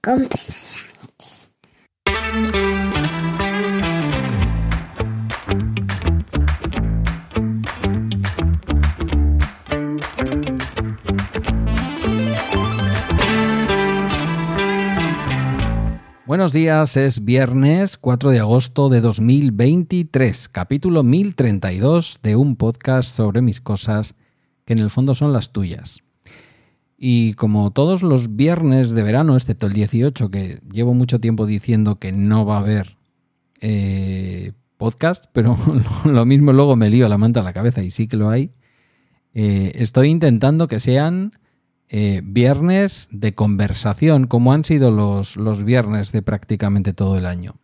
con Buenos días, es viernes 4 de agosto de 2023, capítulo 1032 de un podcast sobre mis cosas que en el fondo son las tuyas. Y como todos los viernes de verano, excepto el 18, que llevo mucho tiempo diciendo que no va a haber eh, podcast, pero lo mismo luego me lío la manta a la cabeza y sí que lo hay, eh, estoy intentando que sean eh, viernes de conversación, como han sido los, los viernes de prácticamente todo el año.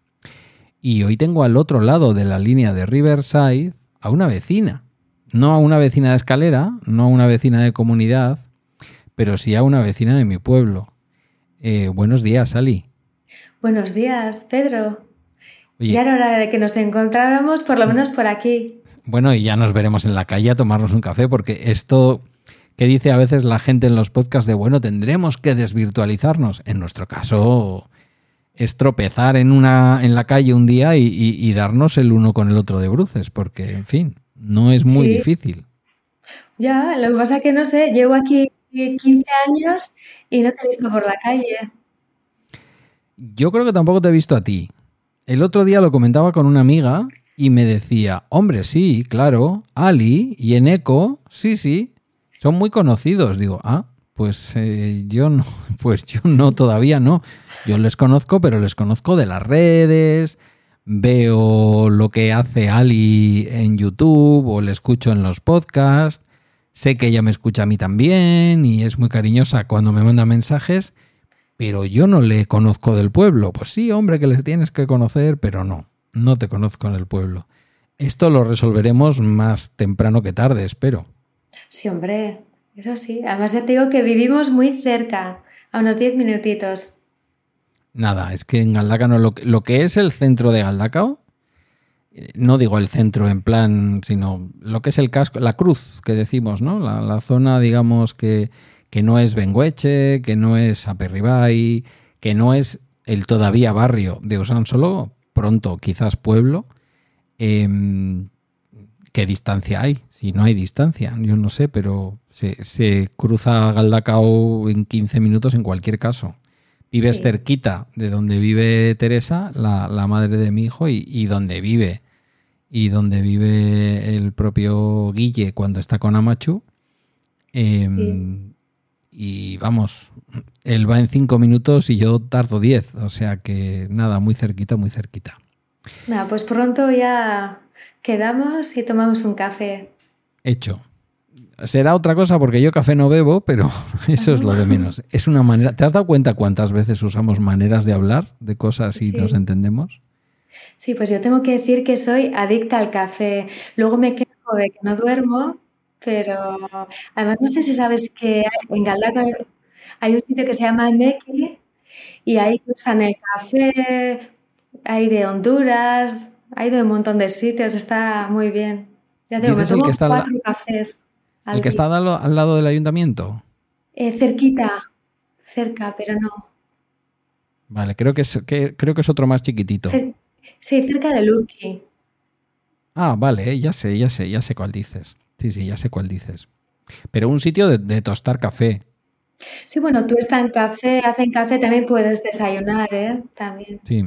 Y hoy tengo al otro lado de la línea de Riverside a una vecina. No a una vecina de escalera, no a una vecina de comunidad, pero sí a una vecina de mi pueblo. Eh, buenos días, Ali. Buenos días, Pedro. ya era hora de que nos encontráramos, por lo menos por aquí. Bueno, y ya nos veremos en la calle a tomarnos un café, porque esto que dice a veces la gente en los podcasts de, bueno, tendremos que desvirtualizarnos. En nuestro caso, es tropezar en, una, en la calle un día y, darnos el uno con el otro de bruces, porque, en fin, no es muy difícil. Ya, lo que pasa es que no sé, llevo aquí 15 años y no te he visto por la calle. Yo creo que tampoco te he visto a ti. El otro día lo comentaba con una amiga y me decía, hombre, sí, claro, Ali y Eneco, sí, sí, son muy conocidos. Digo, ah, pues eh, yo no, pues yo no, todavía no. Yo les conozco, pero les conozco de las redes, veo lo que hace Ali en YouTube o le escucho en los podcasts. Sé que ella me escucha a mí también y es muy cariñosa cuando me manda mensajes, pero yo no le conozco del pueblo. Pues sí, hombre, que les tienes que conocer, pero no, no te conozco en el pueblo. Esto lo resolveremos más temprano que tarde, espero. Sí, hombre, eso sí. Además ya te digo que vivimos muy cerca, a unos 10 minutitos. Nada, es que en Galdacao, lo, lo que es el centro de Galdacao, no digo el centro en plan, sino lo que es el casco, la cruz que decimos, ¿no? La, zona, digamos, que, que, no es Bengueche, que no es Aperribay, que no es el todavía barrio de Solo, pronto quizás pueblo. Em, ¿Qué distancia hay? Si no hay distancia, yo no sé, pero se, cruza Galdacao en 15 minutos en cualquier caso. Vives cerquita de donde vive Teresa, la, madre de mi hijo, y, donde vive. Y donde vive el propio Guille cuando está con Amachu. Em, y vamos, él va en 5 minutos y yo tardo 10. O sea que nada, muy cerquita, muy cerquita. Nada, pues pronto ya Quedamos y tomamos un café. Hecho. Será otra cosa porque yo café no bebo, pero eso es lo de menos. Es una manera. ¿Te has dado cuenta cuántas veces usamos maneras de hablar de cosas y nos entendemos? Sí, pues yo tengo que decir que soy adicta al café. Luego me quejo de que no duermo, pero además no sé si sabes que en Galdaca hay un sitio que se llama Mequi y ahí usan el café, hay de Honduras, hay de un montón de sitios, está muy bien. Ya tengo, el que está cuatro cafés. ¿El que está al, lado del ayuntamiento? Eh, cerquita, cerca, pero no. Vale, creo que es, creo que es otro más chiquitito. Sí, cerca de Lucky. Ah, vale, eh, ya sé, ya sé, ya sé cuál dices. Sí, sí, ya sé cuál dices. Pero un sitio de, de tostar café. Sí, bueno, tú estás en café, hacen café, también puedes desayunar, ¿eh? También. Sí.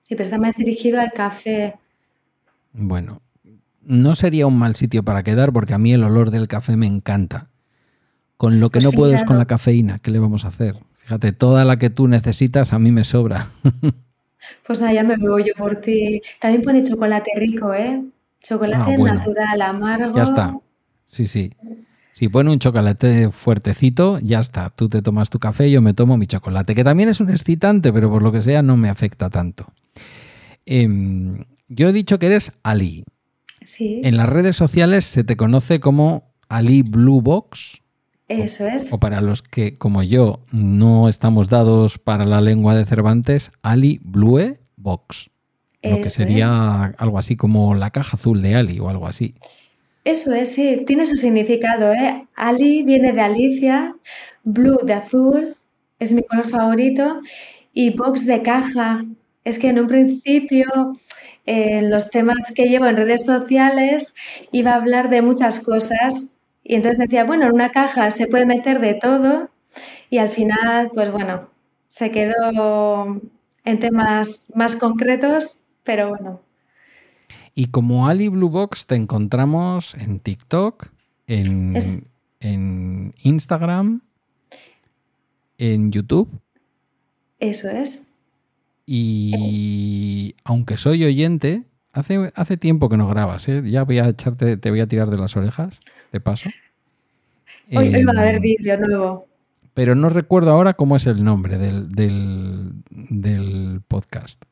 Sí, pero está más dirigido al café. Bueno, no sería un mal sitio para quedar porque a mí el olor del café me encanta. Con lo que pues no puedes con la cafeína, ¿qué le vamos a hacer? Fíjate, toda la que tú necesitas a mí me sobra. Pues nada, ya me veo yo por ti. También pone chocolate rico, ¿eh? Chocolate ah, natural, amargo. Ya está. Sí, sí. Si pone un chocolate fuertecito, ya está. Tú te tomas tu café, yo me tomo mi chocolate, que también es un excitante, pero por lo que sea no me afecta tanto. Em, yo he dicho que eres Ali. Sí. En las redes sociales se te conoce como Ali Blue Box. Eso es. O para los que, como yo, no estamos dados para la lengua de Cervantes, Ali Blue Box. lo que sería algo así como la caja azul de Ali o algo así. Eso es, sí, tiene su significado. ¿eh? Ali viene de Alicia, blue de azul, es mi color favorito. Y box de caja. Es que en un principio, en los temas que llevo en redes sociales, iba a hablar de muchas cosas. Y entonces decía, bueno, en una caja se puede meter de todo. Y al final, pues bueno, se quedó en temas más concretos, pero bueno. Y como Ali Blue Box te encontramos en TikTok, en, en Instagram, en YouTube. Eso es. Y aunque soy oyente, hace, hace tiempo que no grabas, ¿eh? Ya voy a echarte, te voy a tirar de las orejas, de paso. Hoy, va a haber em, vídeo nuevo. Pero no recuerdo ahora cómo es el nombre del, podcast.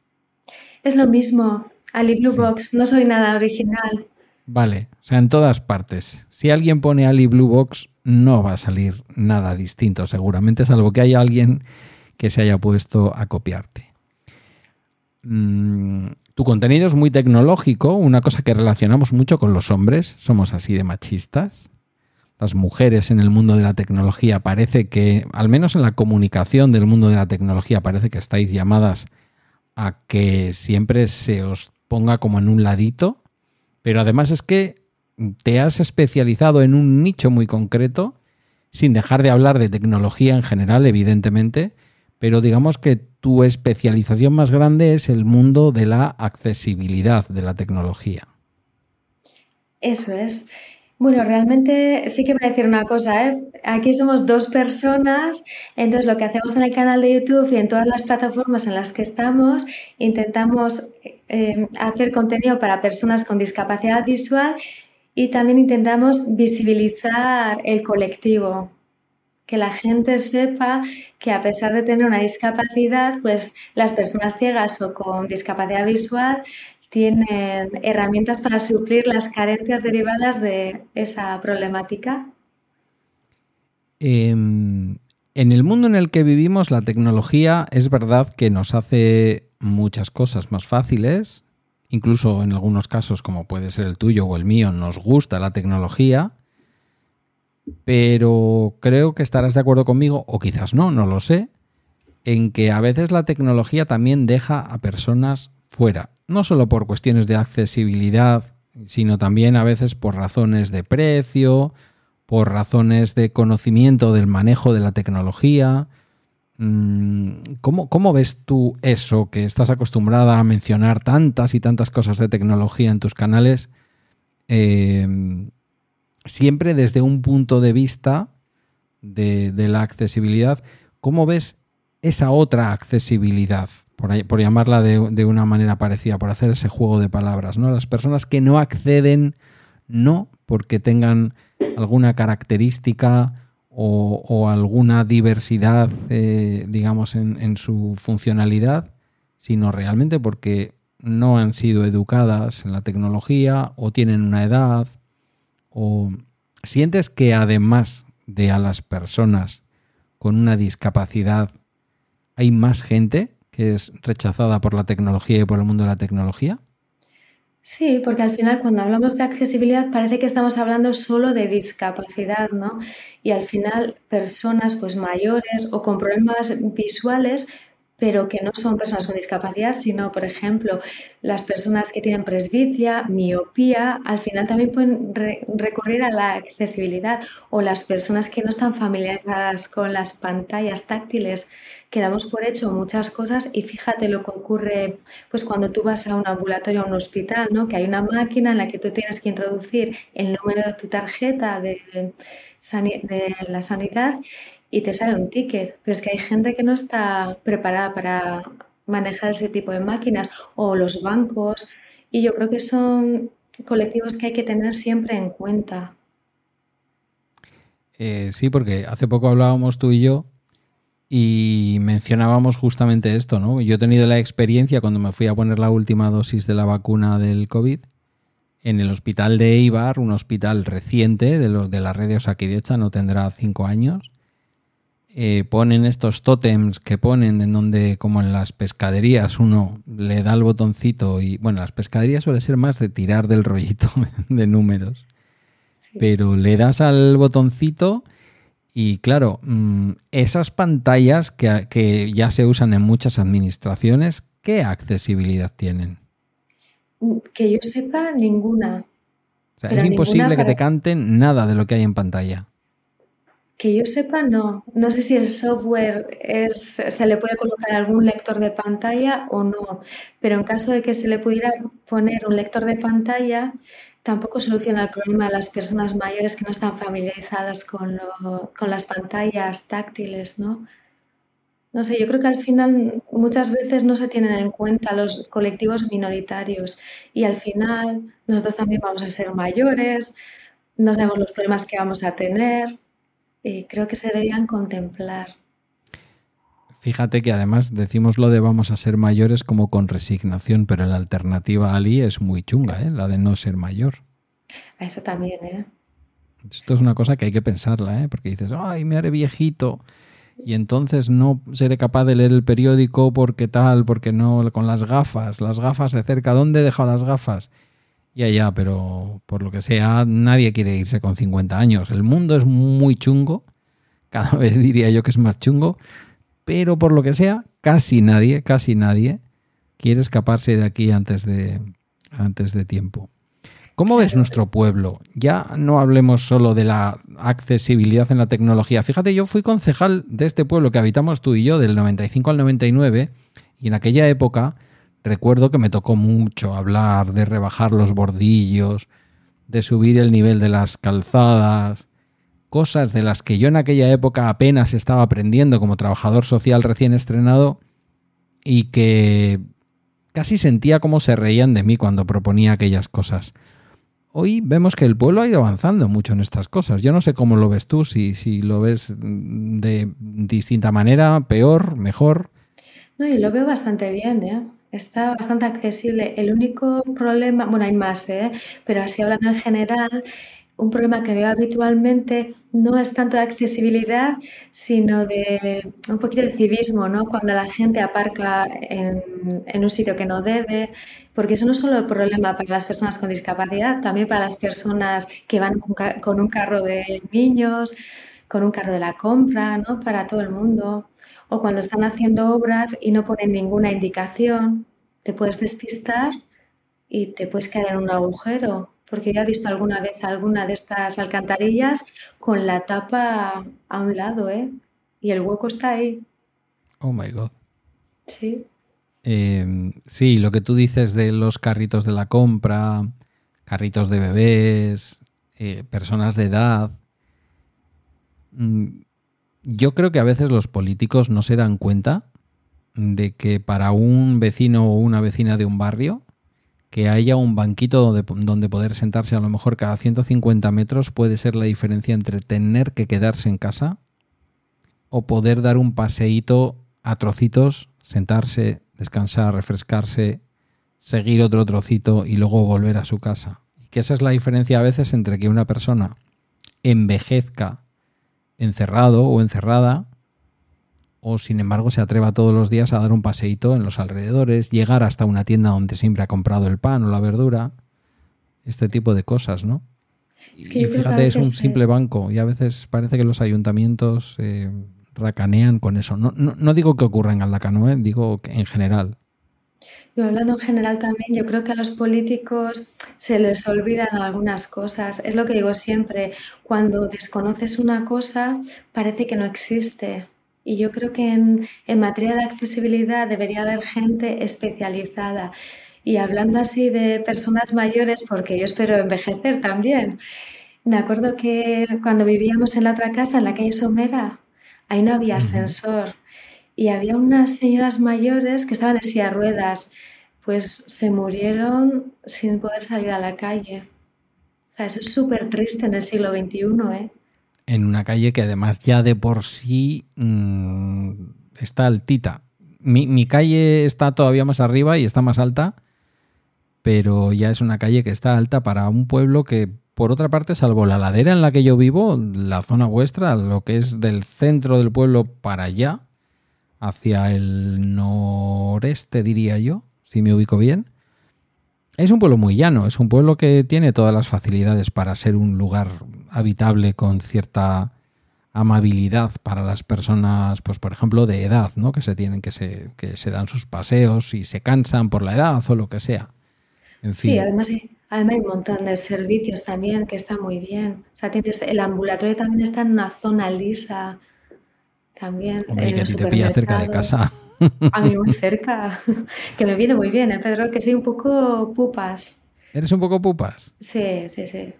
Es lo mismo, Ali Blue Box, no soy nada original. Vale, o sea, en todas partes. Si alguien pone Ali Blue Box, no va a salir nada distinto, seguramente, salvo que haya alguien que se haya puesto a copiarte. Mm, tu contenido es muy tecnológico, una cosa que relacionamos mucho con los hombres, somos así de machistas. Las mujeres en el mundo de la tecnología parece que, al menos en la comunicación del mundo de la tecnología, parece que estáis llamadas a que siempre se os ponga como en un ladito, pero además es que te has especializado en un nicho muy concreto, sin dejar de hablar de tecnología en general, evidentemente, pero digamos que tu especialización más grande es el mundo de la accesibilidad de la tecnología. Eso es. Bueno, realmente sí que voy a decir una cosa, ¿eh? Aquí somos dos personas, entonces lo que hacemos en el canal de YouTube y en todas las plataformas en las que estamos, intentamos eh, hacer contenido para personas con discapacidad visual y también intentamos visibilizar el colectivo, que la gente sepa que a pesar de tener una discapacidad, pues las personas ciegas o con discapacidad visual tienen herramientas para suplir las carencias derivadas de esa problemática. Em, en el mundo en el que vivimos, la tecnología es verdad que nos hace muchas cosas más fáciles, incluso en algunos casos, como puede ser el tuyo o el mío, nos gusta la tecnología, pero creo que estarás de acuerdo conmigo, o quizás no, no lo sé, en que a veces la tecnología también deja a personas fuera, no solo por cuestiones de accesibilidad, sino también a veces por razones de precio, por razones de conocimiento del manejo de la tecnología. Mm, ¿Cómo, ves tú eso, que estás acostumbrada a mencionar tantas y tantas cosas de tecnología en tus canales? Eh, siempre desde un punto de vista de, la accesibilidad, ¿cómo ves esa otra accesibilidad? Por, llamarla de, una manera parecida, por hacer ese juego de palabras, ¿no? Las personas que no acceden, no porque tengan alguna característica o, alguna diversidad, eh, digamos, en su funcionalidad, sino realmente porque no han sido educadas en la tecnología o tienen una edad ¿O sientes que además de a las personas con una discapacidad, hay más gente que es rechazada por la tecnología y por el mundo de la tecnología? Sí, porque al final cuando hablamos de accesibilidad parece que estamos hablando solo de discapacidad, ¿no? Y al final personas pues mayores o con problemas visuales pero que no son personas con discapacidad, sino, por ejemplo, las personas que tienen presbicia, miopía, al final también pueden recurrir a la accesibilidad o las personas que no están familiarizadas con las pantallas táctiles, que damos por hecho muchas cosas y fíjate lo que ocurre pues cuando tú vas a un ambulatorio a un hospital, ¿no? que hay una máquina en la que tú tienes que introducir el número de tu tarjeta de, de la sanidad y te sale un ticket. Pero es que hay gente que no está preparada para manejar ese tipo de máquinas o los bancos y yo creo que son colectivos que hay que tener siempre en cuenta. Eh, sí, porque hace poco hablábamos tú y yo y mencionábamos justamente esto, ¿no? Yo he tenido la experiencia cuando me fui a poner la última dosis de la vacuna del COVID en el hospital de Eibar, un hospital reciente de, los, de la red de Osakidecha, no tendrá cinco años, eh, ponen estos tótems que ponen en donde, como en las pescaderías, uno le da el botoncito y, bueno, las pescaderías suele ser más de tirar del rollito de números, pero le das al botoncito Y claro, mm, esas pantallas que, que, ya se usan en muchas administraciones, ¿qué accesibilidad tienen? Que yo sepa, ninguna. O sea, es imposible que te canten nada de lo que hay en pantalla. Que yo sepa, no. No sé si el software es, se le puede colocar algún lector de pantalla o no. Pero en caso de que se le pudiera poner un lector de pantalla, tampoco soluciona el problema de las personas mayores que no están familiarizadas con, con las pantallas táctiles, ¿no? No sé, yo creo que al final muchas veces no se tienen en cuenta los colectivos minoritarios y al final nosotros también vamos a ser mayores, no sabemos los problemas que vamos a tener y creo que se deberían contemplar. Fíjate que además decimos lo de vamos a ser mayores como con resignación, pero la alternativa Ali es muy chunga, ¿eh? la de no ser mayor. Eso también, ¿eh? Esto es una cosa que hay que pensarla, ¿eh? porque dices, ay, me haré viejito y entonces no seré capaz de leer el periódico porque tal, porque no, con las gafas, las gafas de cerca, ¿dónde he dejado las gafas? Ya, ya, pero por lo que sea, nadie quiere irse con 50 años. El mundo es muy chungo, cada vez diría yo que es más chungo, pero por lo que sea, casi nadie, casi nadie quiere escaparse de aquí antes de, antes de tiempo. ¿Cómo ves nuestro pueblo? Ya no hablemos solo de la accesibilidad en la tecnología. Fíjate, yo fui concejal de este pueblo que habitamos tú y yo del 95 al 99 y en aquella época recuerdo que me tocó mucho hablar de rebajar los bordillos, de subir el nivel de las calzadas, cosas de las que yo en aquella época apenas estaba aprendiendo como trabajador social recién estrenado y que casi sentía como se reían de mí cuando proponía aquellas cosas hoy vemos que el pueblo ha ido avanzando mucho en estas cosas. Yo no sé cómo lo ves tú, si, si lo ves de distinta manera, peor, mejor. No, y lo veo bastante bien, ¿eh? Está bastante accesible. El único problema, bueno, hay más, ¿eh? pero así hablando en general, un problema que veo habitualmente no es tanto de accesibilidad, sino de un poquito de civismo, ¿no? Cuando la gente aparca en, en, un sitio que no debe, porque eso no es solo el problema para las personas con discapacidad, también para las personas que van con, un carro de niños, con un carro de la compra, ¿no? Para todo el mundo. O cuando están haciendo obras y no ponen ninguna indicación, te puedes despistar y te puedes caer en un agujero porque yo he visto alguna vez alguna de estas alcantarillas con la tapa a un lado, ¿eh? Y el hueco está ahí. Oh my god. Sí. Em, sí, lo que tú dices de los carritos de la compra, carritos de bebés, eh, personas de edad. Mm, yo creo que a veces los políticos no se dan cuenta de que para un vecino o una vecina de un barrio que haya un banquito donde, poder sentarse a lo mejor cada 150 metros puede ser la diferencia entre tener que quedarse en casa o poder dar un paseíto a trocitos, sentarse, descansar, refrescarse, seguir otro trocito y luego volver a su casa. Y que esa es la diferencia a veces entre que una persona envejezca encerrado o encerrada o sin embargo se atreva todos los días a dar un paseíto en los alrededores, llegar hasta una tienda donde siempre ha comprado el pan o la verdura, este tipo de cosas, ¿no? y fíjate, es un simple banco y a veces parece que los ayuntamientos eh, racanean con eso. No, no, digo que ocurra en Galdacano, ¿eh? digo que en general. Yo hablando en general también, yo creo que a los políticos se les olvidan algunas cosas. Es lo que digo siempre, cuando desconoces una cosa parece que no existe. Y yo creo que en, materia de accesibilidad debería haber gente especializada. Y hablando así de personas mayores, porque yo espero envejecer también. Me acuerdo que cuando vivíamos en la otra casa, en la calle Somera, ahí no había ascensor. Y había unas señoras mayores que estaban en silla ruedas. Pues se murieron sin poder salir a la calle. O sea, eso es súper triste en el siglo XXI, ¿eh? en una calle que además ya de por sí mmm, está altita. Mi, mi, calle está todavía más arriba y está más alta, pero ya es una calle que está alta para un pueblo que, por otra parte, salvo la ladera en la que yo vivo, la zona vuestra, lo que es del centro del pueblo para allá, hacia el noreste, diría yo, si me ubico bien, es un pueblo muy llano, es un pueblo que tiene todas las facilidades para ser un lugar habitable con cierta amabilidad para las personas, pues por ejemplo, de edad, ¿no? Que se tienen, que se, que se dan sus paseos y se cansan por la edad o lo que sea. En fin. Sí, además, además hay un montón de servicios también que está muy bien. O sea, tienes el ambulatorio también está en una zona lisa. También. Hombre, en que a ti te pilla cerca de casa. A mí muy cerca. Que me viene muy bien, ¿eh, Pedro? Que soy un poco pupas. ¿Eres un poco pupas? Sí, sí, sí.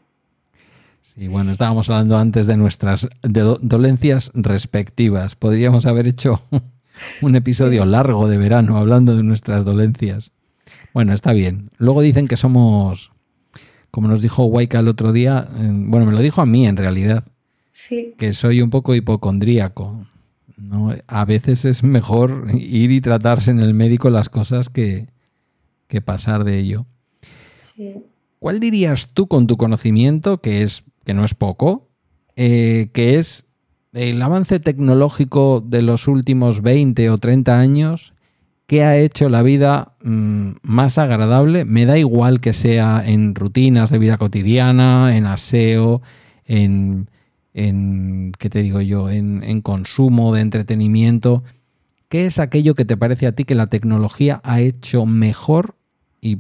Sí, bueno, estábamos hablando antes de nuestras do- dolencias respectivas. Podríamos haber hecho un episodio largo de verano hablando de nuestras dolencias. Bueno, está bien. Luego dicen que somos, como nos dijo Waika el otro día, eh, bueno, me lo dijo a mí en realidad, Sí, que soy un poco hipocondríaco. ¿No? A veces es mejor ir y tratarse en el médico las cosas que, que pasar de ello. sí. ¿Cuál dirías tú con tu conocimiento, que es que no es poco, eh, que es el avance tecnológico de los últimos 20 o 30 años que ha hecho la vida mm, más agradable? Me da igual que sea en rutinas de vida cotidiana, en aseo, en, en ¿qué te digo yo? En, en consumo de entretenimiento. ¿Qué es aquello que te parece a ti que la tecnología ha hecho mejor y,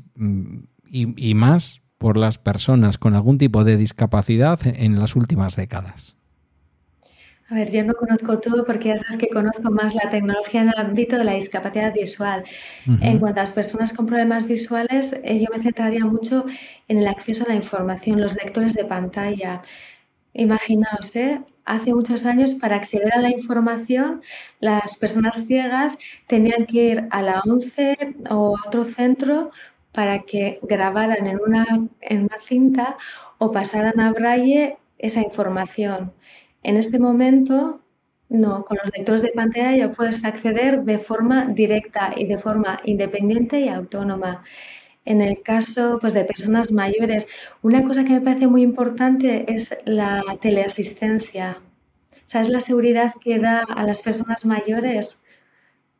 y- y más por las personas con algún tipo de discapacidad en las últimas décadas? A ver, yo no conozco todo porque ya sabes que conozco más la tecnología en el ámbito de la discapacidad visual. En cuanto a las personas con problemas visuales, eh, yo me centraría mucho en el acceso a la información, los lectores de pantalla. Imaginaos, ¿eh? Hace muchos años para acceder a la información, las personas ciegas tenían que ir a la ONCE o a otro centro para que grabaran en una, en una cinta o pasaran a braille esa información. En este momento, no, con los lectores de pantalla ya puedes acceder de forma directa y de forma independiente y autónoma. En el caso pues, de personas mayores, una cosa que me parece muy importante es la teleasistencia. ¿Sabes la seguridad que da a las personas mayores?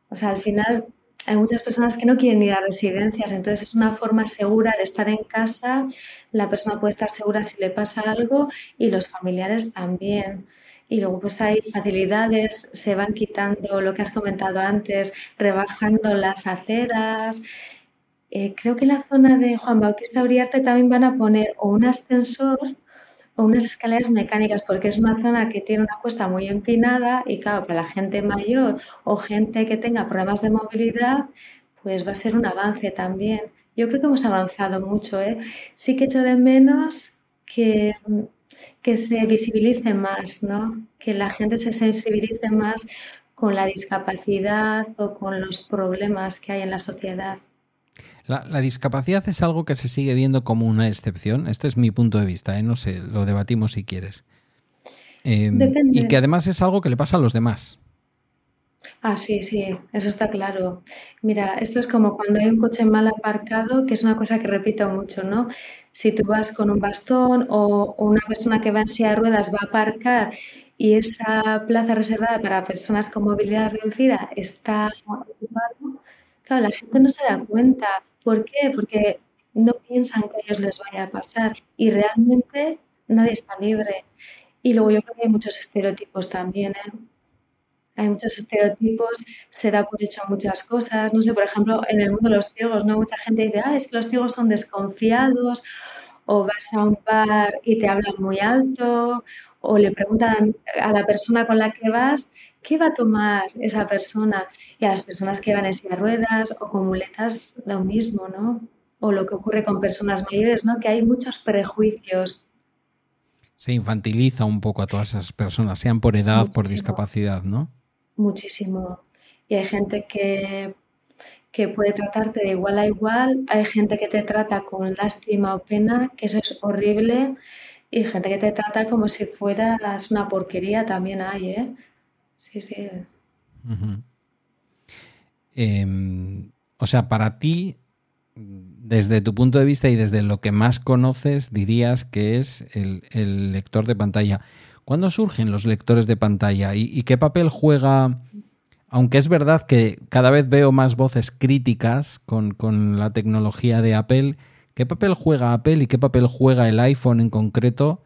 O sea, al final hay muchas personas que no quieren ir a residencias, entonces es una forma segura de estar en casa, la persona puede estar segura si le pasa algo y los familiares también. Y luego pues hay facilidades, se van quitando lo que has comentado antes, rebajando las aceras. Eh, creo que en la zona de Juan Bautista Uriarte también van a poner o un ascensor o unas escaleras mecánicas, porque es una zona que tiene una cuesta muy empinada y claro, para la gente mayor o gente que tenga problemas de movilidad, pues va a ser un avance también. Yo creo que hemos avanzado mucho, ¿eh? Sí que echo de menos que, que se visibilice más, ¿no? Que la gente se sensibilice más con la discapacidad o con los problemas que hay en la sociedad. La, la discapacidad es algo que se sigue viendo como una excepción. Este es mi punto de vista, ¿eh? no sé, lo debatimos si quieres. Eh, Depende. y que además es algo que le pasa a los demás. Ah, sí, sí, eso está claro. Mira, esto es como cuando hay un coche mal aparcado, que es una cosa que repito mucho, ¿no? Si tú vas con un bastón o, o una persona que va en silla de ruedas va a aparcar y esa plaza reservada para personas con movilidad reducida está ocupada, claro, la gente no se da cuenta. ¿Por qué? Porque no piensan que a ellos les vaya a pasar y realmente nadie está libre. Y luego yo creo que hay muchos estereotipos también, ¿eh? Hay muchos estereotipos, se da por hecho muchas cosas. No sé, por ejemplo, en el mundo de los ciegos, ¿no? Mucha gente dice, ah, es que los ciegos son desconfiados, o vas a un bar y te hablan muy alto, o le preguntan a la persona con la que vas, ¿qué va a tomar esa persona? Y a las personas que van en silla ruedas o con muletas, lo mismo, ¿no? O lo que ocurre con personas mayores, ¿no? Que hay muchos prejuicios. Se infantiliza un poco a todas esas personas, sean por edad, por discapacidad, ¿no? Muchísimo. Y hay gente que, que puede tratarte de igual a igual, hay gente que te trata con lástima o pena, que eso es horrible, y gente que te trata como si fueras una porquería, también hay, ¿eh? Sí, sí. Eh, o sea, para ti, desde tu punto de vista y desde lo que más conoces, dirías que es el, el lector de pantalla. ¿Cuándo surgen los lectores de pantalla? ¿Y, y qué papel juega? Aunque es verdad que cada vez veo más voces críticas con, con la tecnología de Apple, ¿qué papel juega Apple y qué papel juega el iPhone en concreto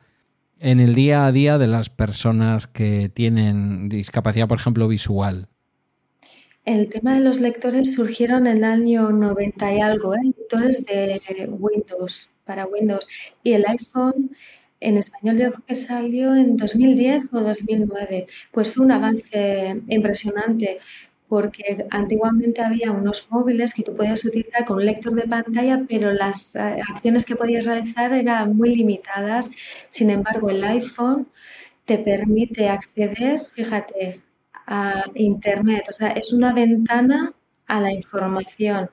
en el día a día de las personas que tienen discapacidad, por ejemplo, visual? El tema de los lectores surgieron en el año 90 y algo, ¿eh? lectores de Windows, para Windows. Y el iPhone en español yo creo que salió en 2010 o 2009. Pues fue un avance impresionante porque antiguamente había unos móviles que tú podías utilizar con un lector de pantalla, pero las eh, acciones que podías realizar eran muy limitadas. Sin embargo, el iPhone te permite acceder, fíjate, a Internet. O sea, es una ventana a la información.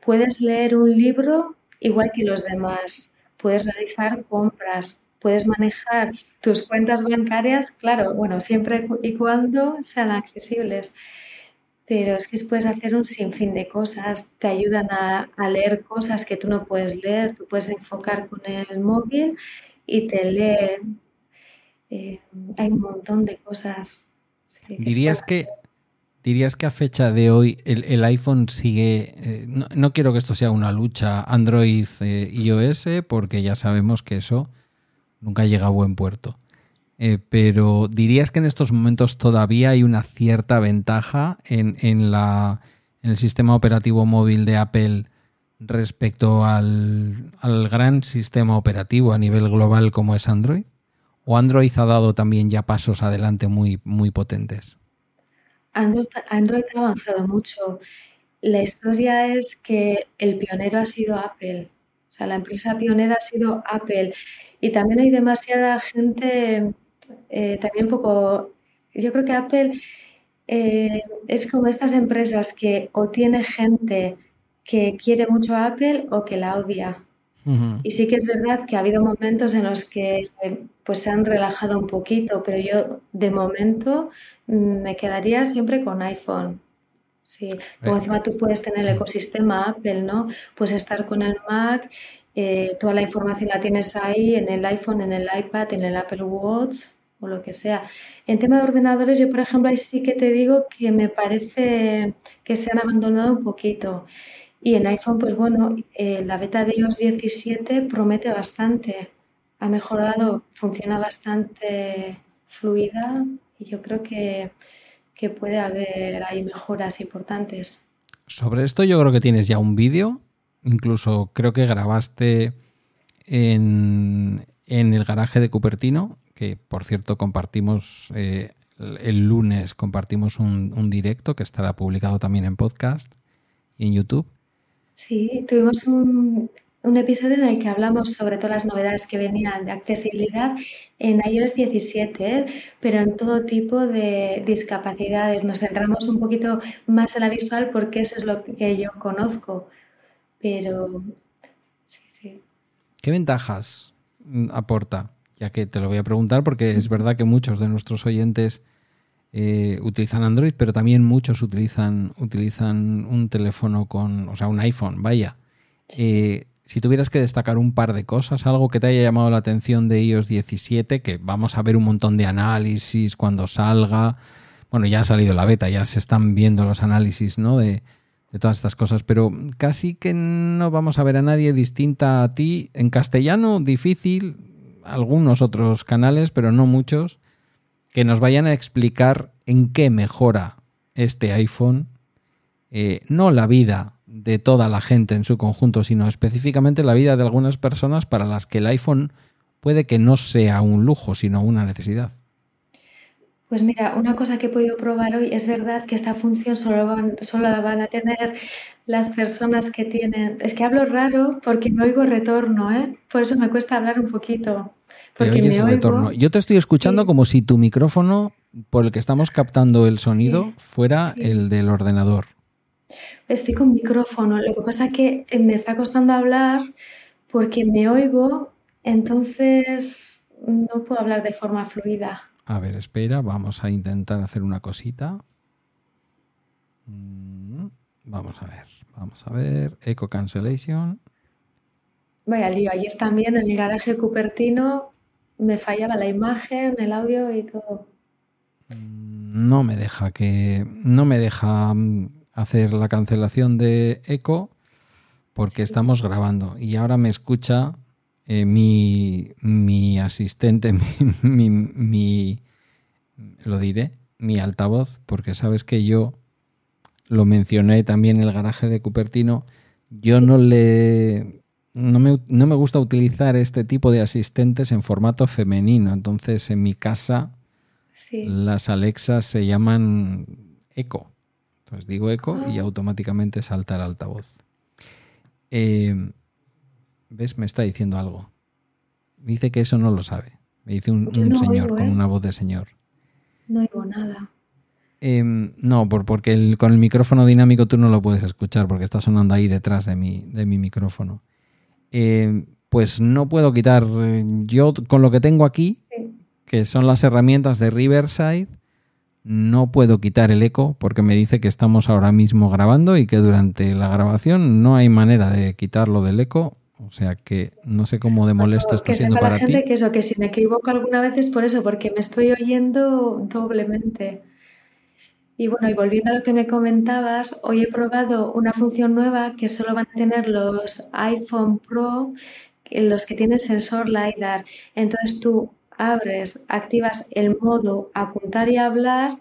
Puedes leer un libro igual que los demás. Puedes realizar compras, puedes manejar tus cuentas bancarias, claro, bueno, siempre y cuando sean accesibles pero es que puedes hacer un sinfín de cosas, te ayudan a, leer cosas que tú no puedes leer, tú puedes enfocar con el móvil y te leen. Eh, hay un montón de cosas. ¿Dirías que, dirías que a fecha de hoy el, iPhone sigue, eh, no, quiero que esto sea una lucha Android-iOS, eh, porque ya sabemos que eso nunca llega a buen puerto. Eh, pero dirías que en estos momentos todavía hay una cierta ventaja en, la, en el sistema operativo móvil de Apple respecto al, gran sistema operativo a nivel global como es Android? ¿O Android ha dado también ya pasos adelante muy, muy potentes? Android, Android ha avanzado mucho. La historia es que el pionero ha sido Apple. O sea, la empresa pionera ha sido Apple. Y también hay demasiada gente eh, también un poco, yo creo que Apple eh, es como estas empresas que o tiene gente que quiere mucho a Apple o que la odia. Y sí que es verdad que ha habido momentos en los que pues se han relajado un poquito, pero yo de momento mm, me quedaría siempre con iPhone. Sí, como encima tú puedes tener el ecosistema Apple, ¿no? Puedes estar con el Mac, eh, toda la información la tienes ahí en el iPhone, en el iPad, en el Apple Watch o lo que sea. En tema de ordenadores, yo por ejemplo ahí sí que te digo que me parece que se han abandonado un poquito. Y en iPhone, pues bueno, eh, la beta de iOS 17 promete bastante. Ha mejorado, funciona bastante fluida y yo creo que, que puede haber ahí mejoras importantes. Sobre esto yo creo que tienes ya un vídeo, incluso creo que grabaste en, en el garaje de Cupertino que por cierto compartimos eh, el lunes, compartimos un, directo que estará publicado también en podcast y en YouTube. Sí, tuvimos un, episodio en el que hablamos sobre todas las novedades que venían de accesibilidad en iOS 17, pero en todo tipo de discapacidades. Nos centramos un poquito más en la visual porque eso es lo que yo conozco. Pero sí, sí. ¿Qué ventajas aporta ya que te lo voy a preguntar porque es verdad que muchos de nuestros oyentes eh, utilizan Android, pero también muchos utilizan, utilizan un teléfono con, o sea, un iPhone, vaya. Eh, si tuvieras que destacar un par de cosas, algo que te haya llamado la atención de iOS 17, que vamos a ver un montón de análisis cuando salga. Bueno, ya ha salido la beta, ya se están viendo los análisis ¿no? de, de todas estas cosas, pero casi que no vamos a ver a nadie distinta a ti. En castellano, difícil, algunos otros canales, pero no muchos, que nos vayan a explicar en qué mejora este iPhone, eh, no la vida de toda la gente en su conjunto, sino específicamente la vida de algunas personas para las que el iPhone puede que no sea un lujo, sino una necesidad. Pues mira, una cosa que he podido probar hoy es verdad que esta función solo, van, solo la van a tener las personas que tienen. Es que hablo raro porque me oigo retorno, ¿eh? Por eso me cuesta hablar un poquito. Porque me retorno. Yo te estoy escuchando como si tu micrófono por el que estamos captando el sonido fuera el del ordenador. Estoy con micrófono. Lo que pasa es que eh, me está costando hablar porque me oigo, entonces no puedo hablar de forma fluida. A ver, espera, vamos a intentar hacer una cosita. Mm, vamos a ver, vamos a ver. Eco cancellation. Vaya lío, ayer también en el garaje Cupertino me fallaba la imagen, el audio y todo. Mm, no me deja que. No me deja mm, hacer la cancelación de eco porque estamos grabando. Y ahora me escucha eh, mi, mi, asistente, mi, mi, lo diré, mi altavoz, porque sabes que yo lo mencioné también en el garaje de Cupertino, yo no le... No me, no me gusta utilizar este tipo de asistentes en formato femenino, entonces en mi casa las Alexas se llaman Eco. Entonces digo Eco y ah. automáticamente salta el altavoz. Eh, ¿Ves? Me está diciendo algo. Me dice que eso no lo sabe. Me dice un, señor con ¿eh? una voz de señor. No oigo nada. Em, no, por, porque con el micrófono dinámico tú no lo puedes escuchar porque está sonando ahí detrás de mi, de mi micrófono. Em, pues no puedo quitar. Eh, yo con lo que tengo aquí, que son las herramientas de Riverside, no puedo quitar el eco porque me dice que estamos ahora mismo grabando y que durante la grabación no hay manera de quitarlo del eco. O sea que no sé cómo de molesto está siendo para la gente que eso, que si me equivoco alguna vez es por eso, porque me estoy oyendo doblemente. Y bueno, y volviendo a lo que me comentabas, hoy he probado una función nueva que solo van a tener los iPhone Pro, los que tienen sensor LiDAR. Entonces tú abres, activas el modo apuntar y hablar,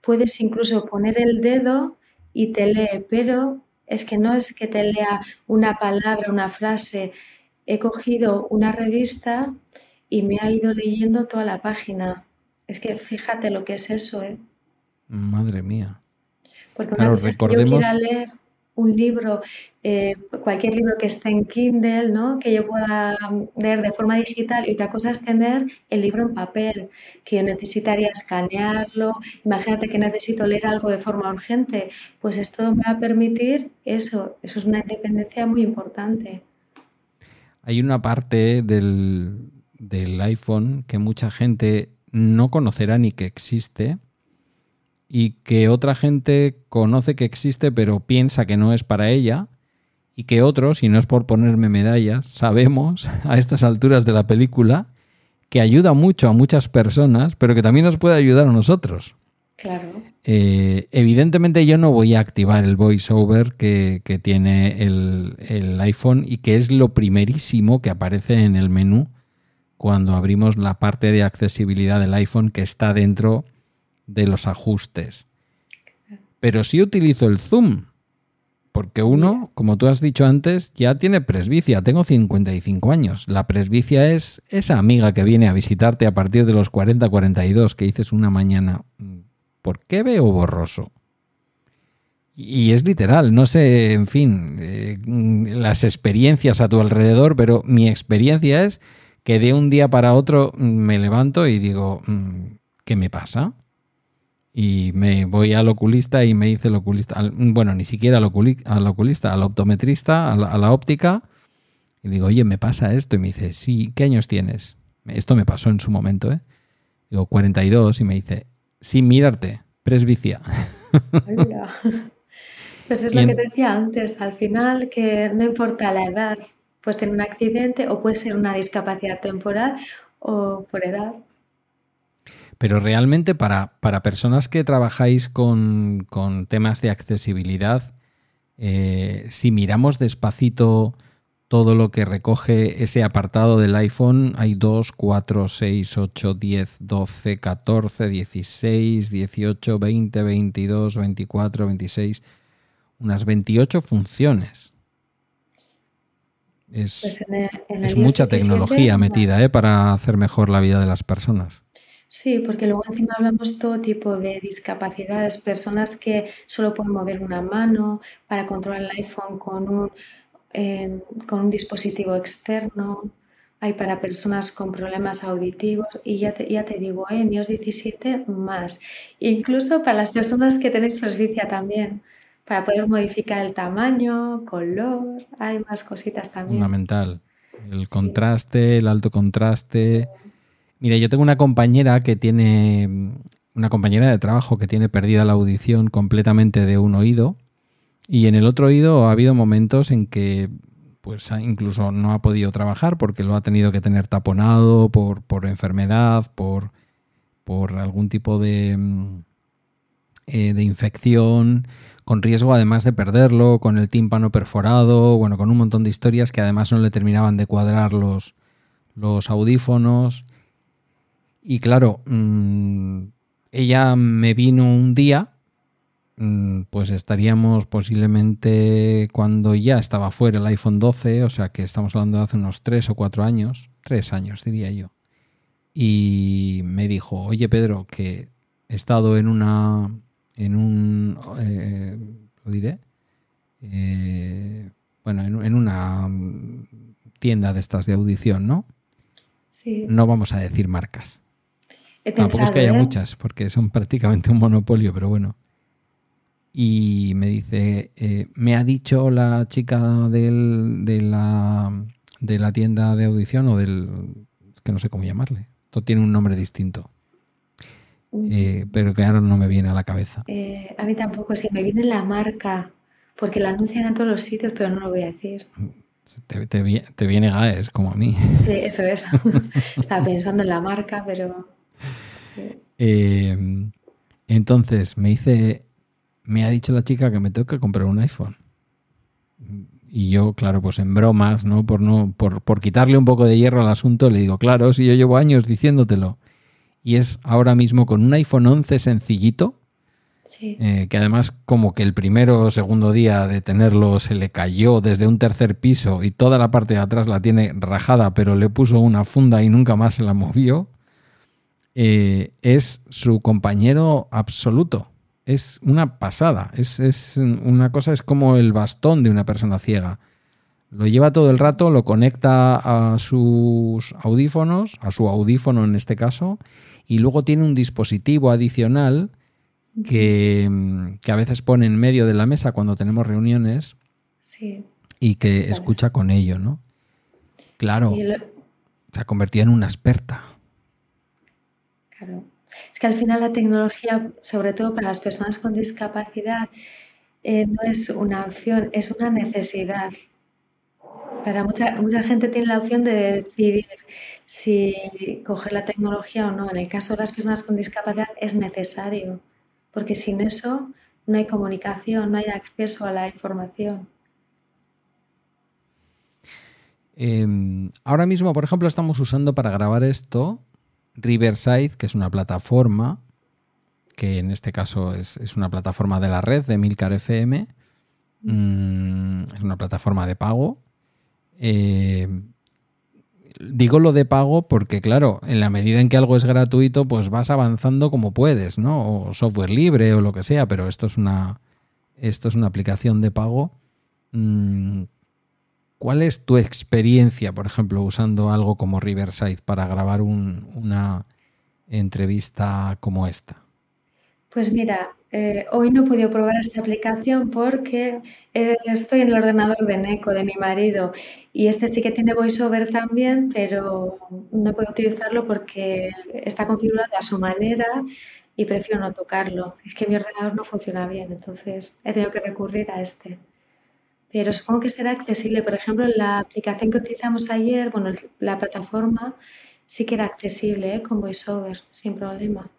puedes incluso poner el dedo y te lee, pero es que no es que te lea una palabra, una frase. He cogido una revista y me ha ido leyendo toda la página. Es que fíjate lo que es eso, ¿eh? Madre mía. Porque una claro, recordemos... yo leer un libro, eh, cualquier libro que esté en Kindle, ¿no? que yo pueda leer de forma digital y otra cosa es tener el libro en papel, que yo necesitaría escanearlo. Imagínate que necesito leer algo de forma urgente, pues esto me va a permitir eso, eso es una independencia muy importante. Hay una parte del, del iPhone que mucha gente no conocerá ni que existe, y que otra gente conoce que existe pero piensa que no es para ella y que otros, y no es por ponerme medallas, sabemos a estas alturas de la película que ayuda mucho a muchas personas, pero que también nos puede ayudar a nosotros. Claro. Eh, evidentemente yo no voy a activar el voiceover que, que tiene el, el, iPhone y que es lo primerísimo que aparece en el menú cuando abrimos la parte de accesibilidad del iPhone que está dentro de los ajustes. Pero sí utilizo el zoom, porque uno, como tú has dicho antes, ya tiene presbicia. Tengo 55 años. La presbicia es esa amiga que viene a visitarte a partir de los 40-42 que dices una mañana, ¿por qué veo borroso? Y es literal, no sé, en fin, eh, las experiencias a tu alrededor, pero mi experiencia es que de un día para otro me levanto y digo, mm, ¿qué me pasa? Y me voy al oculista y me dice el oculista, bueno, ni siquiera al, oculista, al optometrista, a la, óptica, y digo, oye, me pasa esto, y me dice, sí, ¿qué años tienes? Esto me pasó en su momento, ¿eh? Digo, 42, y me dice, sin mirarte, presbicia. Pues es lo que te decía antes, al final que no importa la edad, puedes tener un accidente o puede ser una discapacidad temporal o por edad. Pero realmente para, personas que trabajáis con, temas de accesibilidad, eh, si miramos despacito todo lo que recoge ese apartado del iPhone, hay 2, 4, 6, 8, 10, 12, 14, 16, 18, 20, 22, 24, 26, unas 28 funciones. Es, pues mucha tecnología metida ¿eh? para hacer mejor la vida de las personas. Sí, porque luego encima hablamos todo tipo de discapacidades, personas que solo pueden mover una mano para controlar el iPhone con un, em, con un dispositivo externo. Hay para personas con problemas auditivos y ya te, ya te digo, ¿eh? en iOS 17 más. Incluso para las personas que tenéis presbicia también, para poder modificar el tamaño, color, hay más cositas también. Fundamental. El contraste, el alto contraste. Mira, yo tengo una compañera que tiene, una compañera de trabajo que tiene perdida la audición completamente de un oído y en el otro oído ha habido momentos en que pues incluso no ha podido trabajar porque lo ha tenido que tener taponado por, por enfermedad, por, por algún tipo de, eh, de infección, con riesgo además de perderlo, con el tímpano perforado, bueno, con un montón de historias que además no le terminaban de cuadrar los, los audífonos. Y claro, mm, ella me vino un día, mm, pues estaríamos posiblemente cuando ya estaba fuera el iPhone 12, o sea que estamos hablando de hace unos tres o cuatro años, tres años diría yo. Y me dijo, oye Pedro, que he estado en una, en un, eh, lo diré, eh, bueno, en, una tienda de estas de audición, ¿no? Sí. No vamos a decir marcas. He Tampoco es que haya ¿eh? muchas, porque son prácticamente un monopolio, pero bueno. Y me dice, eh, me ha dicho la chica del- de, la, de la tienda de audición o del... Es que no sé cómo llamarle. Esto tiene un nombre distinto, eh, pero que ahora no me viene a la cabeza. Eh, a mí tampoco, sí, me viene la marca, porque la anuncian en todos los sitios, pero no lo voy a decir. Te, te te viene Gaes, como a mí. Sí, eso es. Estaba pensando en la marca, pero... Eh, entonces me dice, me ha dicho la chica que me tengo que comprar un iPhone. Y yo, claro, pues en bromas, ¿no? Por no, por, por quitarle un poco de hierro al asunto, le digo, claro, si yo llevo años diciéndotelo. Y es ahora mismo con un iPhone 11 sencillito, Sí, eh, que además como que el primero o segundo día de tenerlo se le cayó desde un tercer piso y toda la parte de atrás la tiene rajada, pero le puso una funda y nunca más se la movió, eh, es su compañero absoluto. Es una pasada. Es, es una cosa, es como el bastón de una persona ciega. Lo lleva todo el rato, lo conecta a sus audífonos, a su audífono en este caso, y luego tiene un dispositivo adicional que, mm, que a veces pone en medio de la mesa cuando tenemos reuniones sí. y que Sí, escucha con ello, ¿no? Claro, Sí, lo- se ha convertido en una experta. Claro. Es que al final la tecnología, sobre todo para las personas con discapacidad, eh, no es una opción, es una necesidad. Para mucha, mucha gente tiene la opción de decidir si coger la tecnología o no. En el caso de las personas con discapacidad es necesario, porque sin eso no hay comunicación, no hay acceso a la información. Eh, ahora mismo, por ejemplo, estamos usando para grabar esto Riverside, que es una plataforma, que en este caso es, es una plataforma de la red de Milcar FM. Mm, es una plataforma de pago. Eh, digo lo de pago porque, claro, en la medida en que algo es gratuito, pues vas avanzando como puedes, ¿no? O software libre o lo que sea, pero esto es una, esto es una aplicación de pago. Mm, ¿Cuál es tu experiencia, por ejemplo, usando algo como Riverside para grabar un- una entrevista como esta? Pues mira, eh, hoy no he podido probar esta aplicación porque eh, estoy en el ordenador de Neko, de mi marido, y este sí que tiene VoiceOver también, pero no puedo utilizarlo porque está configurado a su manera y prefiero no tocarlo. Es que mi ordenador no funciona bien, entonces he tenido que recurrir a este. Pero supongo que será accesible. Por ejemplo, la aplicación que utilizamos ayer, bueno, la plataforma sí que era accesible, ¿eh? con VoiceOver, sin problema.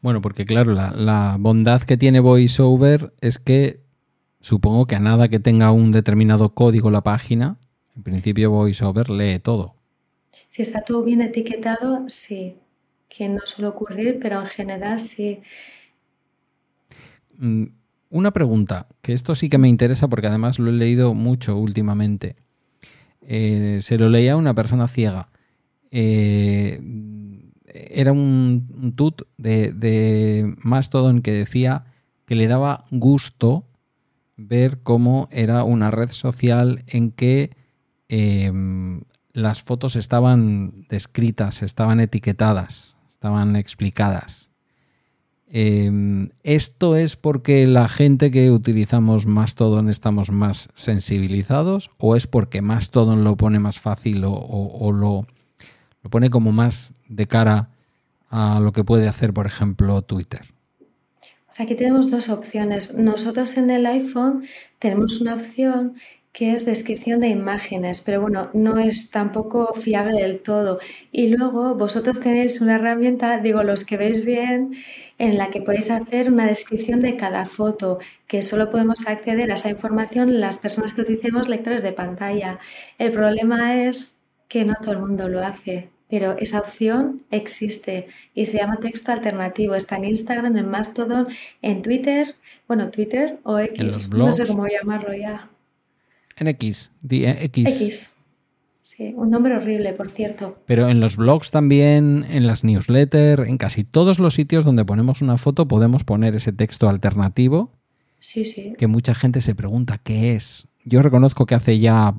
Bueno, porque claro, la, la bondad que tiene VoiceOver es que supongo que a nada que tenga un determinado código la página, en principio VoiceOver lee todo. Si está todo bien etiquetado, sí, que no suele ocurrir, pero en general sí. Una pregunta, que esto sí que me interesa porque además lo he leído mucho últimamente. Eh, se lo leía a una persona ciega. Eh, era un, tut de, de Mastodon que decía que le daba gusto ver cómo era una red social en que eh, las fotos estaban descritas, estaban etiquetadas, estaban explicadas. Eh, ¿Esto es porque la gente que utilizamos Mastodon estamos más sensibilizados o es porque Mastodon lo pone más fácil o, lo, lo pone como más de cara a lo que puede hacer, por ejemplo, Twitter? Sea, aquí tenemos dos opciones. Nosotros en el iPhone tenemos una opción que es descripción de imágenes, pero bueno, no es tampoco fiable del todo. Y luego vosotros tenéis una herramienta, digo, los que veis bien, en la que podéis hacer una descripción de cada foto, que solo podemos acceder a esa información las personas que utilicemos lectores de pantalla. El problema es que no todo el mundo lo hace, pero esa opción existe y se llama texto alternativo. Está en Instagram, en Mastodon, en Twitter, bueno, Twitter o X, no sé cómo llamarlo ya. En X, X. X. Sí, un nombre horrible, por cierto. Pero en los blogs también, en las newsletters, en casi todos los sitios donde ponemos una foto podemos poner ese texto alternativo. Sí, sí. Que mucha gente se pregunta qué es. Yo reconozco que hace ya,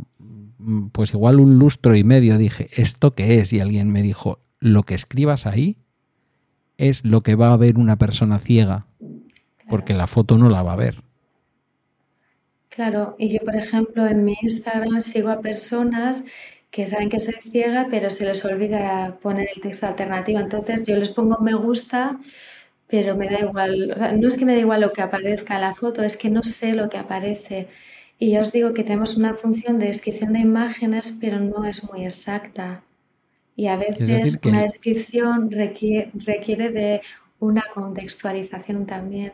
mm, pues igual un lustro y medio dije, ¿esto qué es? Y alguien me dijo, lo que escribas ahí es lo que va a ver una persona ciega, porque la foto no la va a ver. Claro, y yo por ejemplo en mi Instagram sigo a personas que saben que soy ciega, pero se les olvida poner el texto alternativo. Entonces yo les pongo me gusta, pero me da igual. O sea, no es que me da igual lo que aparezca en la foto, es que no sé lo que aparece. Y ya os digo que tenemos una función de descripción de imágenes, pero no es muy exacta. Y a veces una descripción requiere, requiere de una contextualización también.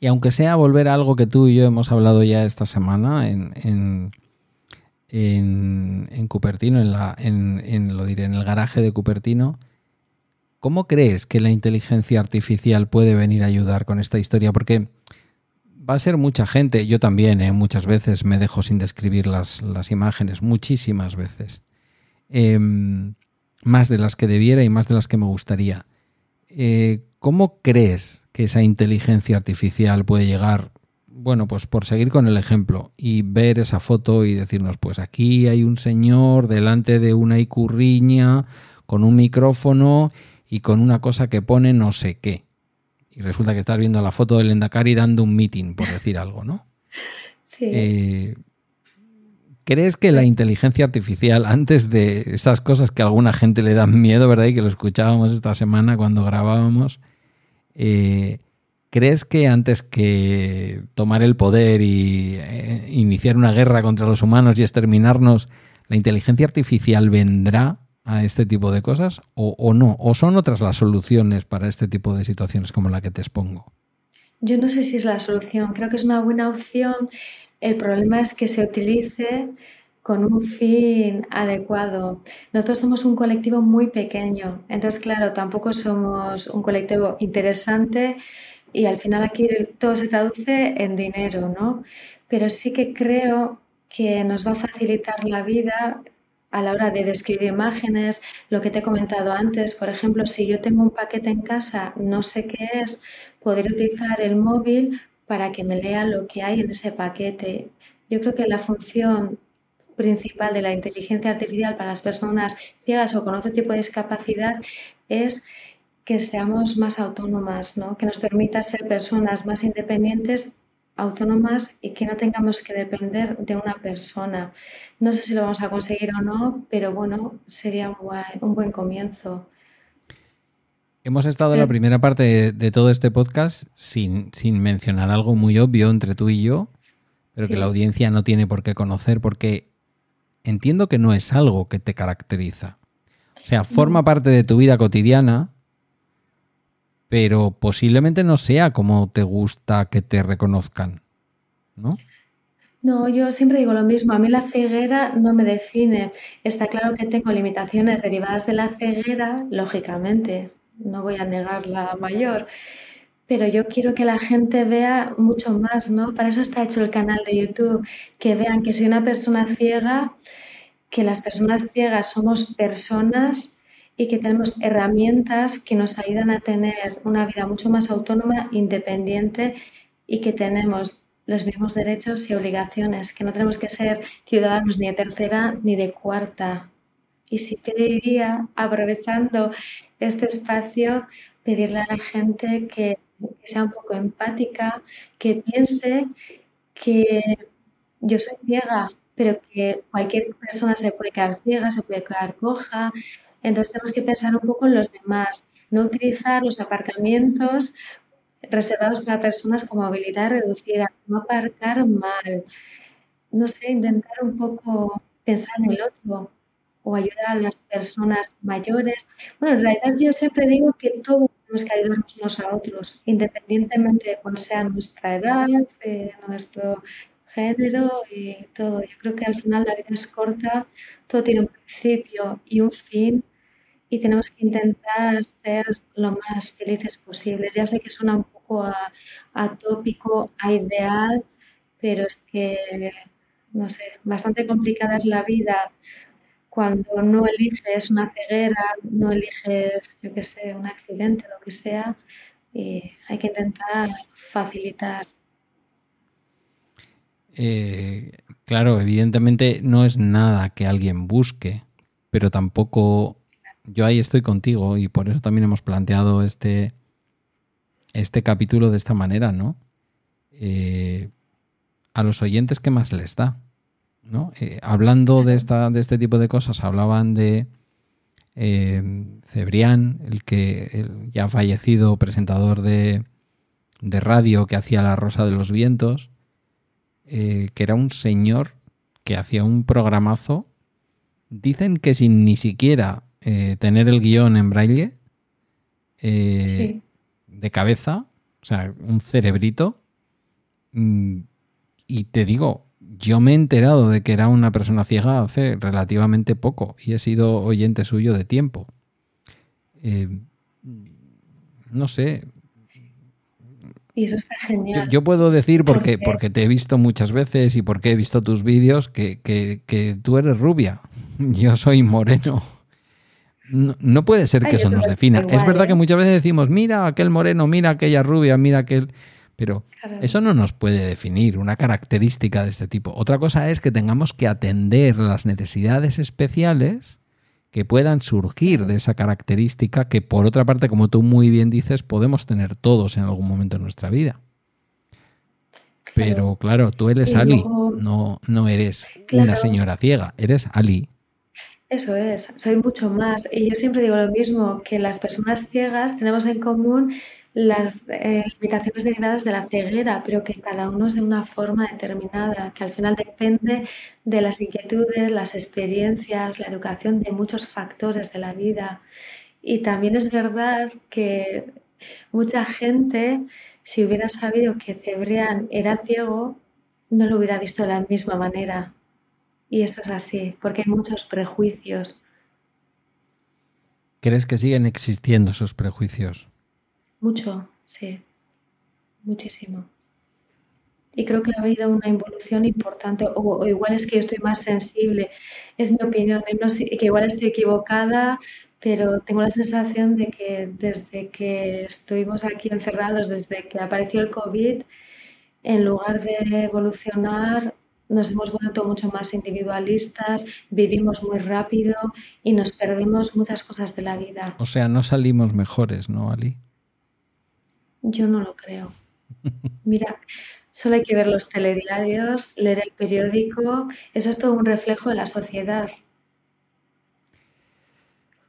Y aunque sea volver a algo que tú y yo hemos hablado ya esta semana en en, Cupertino, en, la, en, lo diré, en el garaje de Cupertino. ¿Cómo crees que la inteligencia artificial puede venir a ayudar con esta historia? Porque va a ser mucha gente, yo también, ¿eh? muchas veces me dejo sin describir las, las imágenes, muchísimas veces. Em, más de las que debiera y más de las que me gustaría. Eh, ¿Cómo crees que esa inteligencia artificial puede llegar bueno, pues por seguir con el ejemplo y ver esa foto y decirnos, pues aquí hay un señor delante de una icurriña con un micrófono y con una cosa que pone no sé qué. Y resulta que estás viendo la foto del Endacari dando un meeting, por decir algo, ¿no? Sí. Eh, ¿Crees que la inteligencia artificial, antes de esas cosas que a alguna gente le dan miedo, ¿verdad? Y que lo escuchábamos esta semana cuando grabábamos, eh, ¿Crees que antes que tomar el poder y eh, iniciar una guerra contra los humanos y exterminarnos, la inteligencia artificial vendrá a este tipo de cosas o, no? ¿O son otras las soluciones para este tipo de situaciones como la que te expongo? Yo no sé si es la solución, creo que es una buena opción. El problema es que se utilice con un fin adecuado. Nosotros somos un colectivo muy pequeño, entonces claro, tampoco somos un colectivo interesante y al final aquí todo se traduce en dinero, ¿no? Pero sí que creo que nos va a facilitar la vida a la hora de describir imágenes, lo que te he comentado antes, por ejemplo, si yo tengo un paquete en casa, no sé qué es, poder utilizar el móvil para que me lea lo que hay en ese paquete. Yo creo que la función principal de la inteligencia artificial para las personas ciegas o con otro tipo de discapacidad es que seamos más autónomas, ¿no? que nos permita ser personas más independientes, autónomas y que no tengamos que depender de una persona. No sé si lo vamos a conseguir o no, pero bueno, sería un, buen comienzo. Hemos estado en la primera parte de, todo este podcast sin, sin, mencionar algo muy obvio entre tú y yo, pero que la audiencia no tiene por qué conocer, porque entiendo que no es algo que te caracteriza. O sea, forma parte de tu vida cotidiana, pero posiblemente no sea como te gusta que te reconozcan, ¿no? No, yo siempre digo lo mismo, a mí la ceguera no me define. Está claro que tengo limitaciones derivadas de la ceguera, lógicamente, no voy a negar la mayor, pero yo quiero que la gente vea mucho más, ¿no? Para eso está hecho el canal de YouTube, que vean que soy una persona ciega, que las personas ciegas somos personas y que tenemos herramientas que nos ayudan a tener una vida mucho más autónoma, independiente y que tenemos los mismos derechos y obligaciones, que no tenemos que ser ciudadanos ni de tercera ni de cuarta. Y sí que diría, aprovechando este espacio, pedirle a la gente que, sea un poco empática, que piense que yo soy ciega, pero que cualquier persona se puede quedar ciega, se puede quedar coja, entonces tenemos que pensar un poco en los demás, no utilizar los aparcamientos reservados para personas con movilidad reducida, no aparcar mal, no sé, intentar un poco pensar en el otro o ayudar a las personas mayores. Bueno, en realidad yo siempre digo que todo tenemos que ayudarnos unos a otros, independientemente de cuál sea nuestra edad, nuestro género y todo. Yo creo que al final la vida es corta, todo tiene un principio y un fin y tenemos que intentar ser lo más felices posibles. Ya sé que suena un poco a, a ideal, pero es que, no sé, bastante complicada es la vida cuando no eliges una ceguera, no eliges, yo qué sé, un accidente, lo que sea, y hay que intentar facilitar. Eh, claro, evidentemente no es nada que alguien busque, pero tampoco yo ahí estoy contigo y por eso también hemos planteado este, este capítulo de esta manera, ¿no? Eh, a los oyentes, ¿qué más les da? ¿no? Eh, hablando de, esta, de este tipo de cosas, hablaban de eh, Cebrián, el que el ya fallecido presentador de, de, radio que hacía La Rosa de los Vientos, que era un señor que hacía un programazo. Dicen que sin ni siquiera tener el guion en braille, de cabeza, o sea, un cerebrito. Mm, y te digo, yo me he enterado de que era una persona ciega hace relativamente poco y he sido oyente suyo de tiempo. Eh, no sé. Y eso está genial. Yo, puedo decir, porque, porque te he visto muchas veces y porque he visto tus vídeos, que, tú eres rubia. Yo soy moreno. No, puede ser que eso nos defina. Es verdad que ¿eh? muchas veces decimos, mira aquel moreno, mira aquella rubia, mira aquel... Pero eso no nos puede definir una característica de este tipo. Otra cosa es que tengamos que atender las necesidades especiales que puedan surgir de esa característica que por otra parte, como tú muy bien dices, podemos tener todos en algún momento de nuestra vida. Pero claro, tú eres Ali, no, no eres una señora ciega, eres Ali. Eso es, soy mucho más. Y yo siempre digo lo mismo, que las personas ciegas tenemos en común las eh, limitaciones derivadas de la ceguera, pero que cada uno es de una forma determinada, que al final depende de las inquietudes, las experiencias, la educación, de muchos factores de la vida. Y también es verdad que mucha gente, si hubiera sabido que Cebrián era ciego, no lo hubiera visto de la misma manera. Y esto es así, porque hay muchos prejuicios. ¿Crees que siguen existiendo esos prejuicios? Mucho, sí, muchísimo. Y creo que ha habido una evolución importante, o, igual es que yo estoy más sensible, es mi opinión, no sé, que igual estoy equivocada, pero tengo la sensación de que desde que estuvimos aquí encerrados, desde que apareció el COVID, en lugar de evolucionar, nos hemos vuelto mucho más individualistas, vivimos muy rápido y nos perdemos muchas cosas de la vida. O sea, no salimos mejores, ¿no, Ali? Yo no lo creo. Mira, solo hay que ver los telediarios, leer el periódico, eso es todo un reflejo de la sociedad.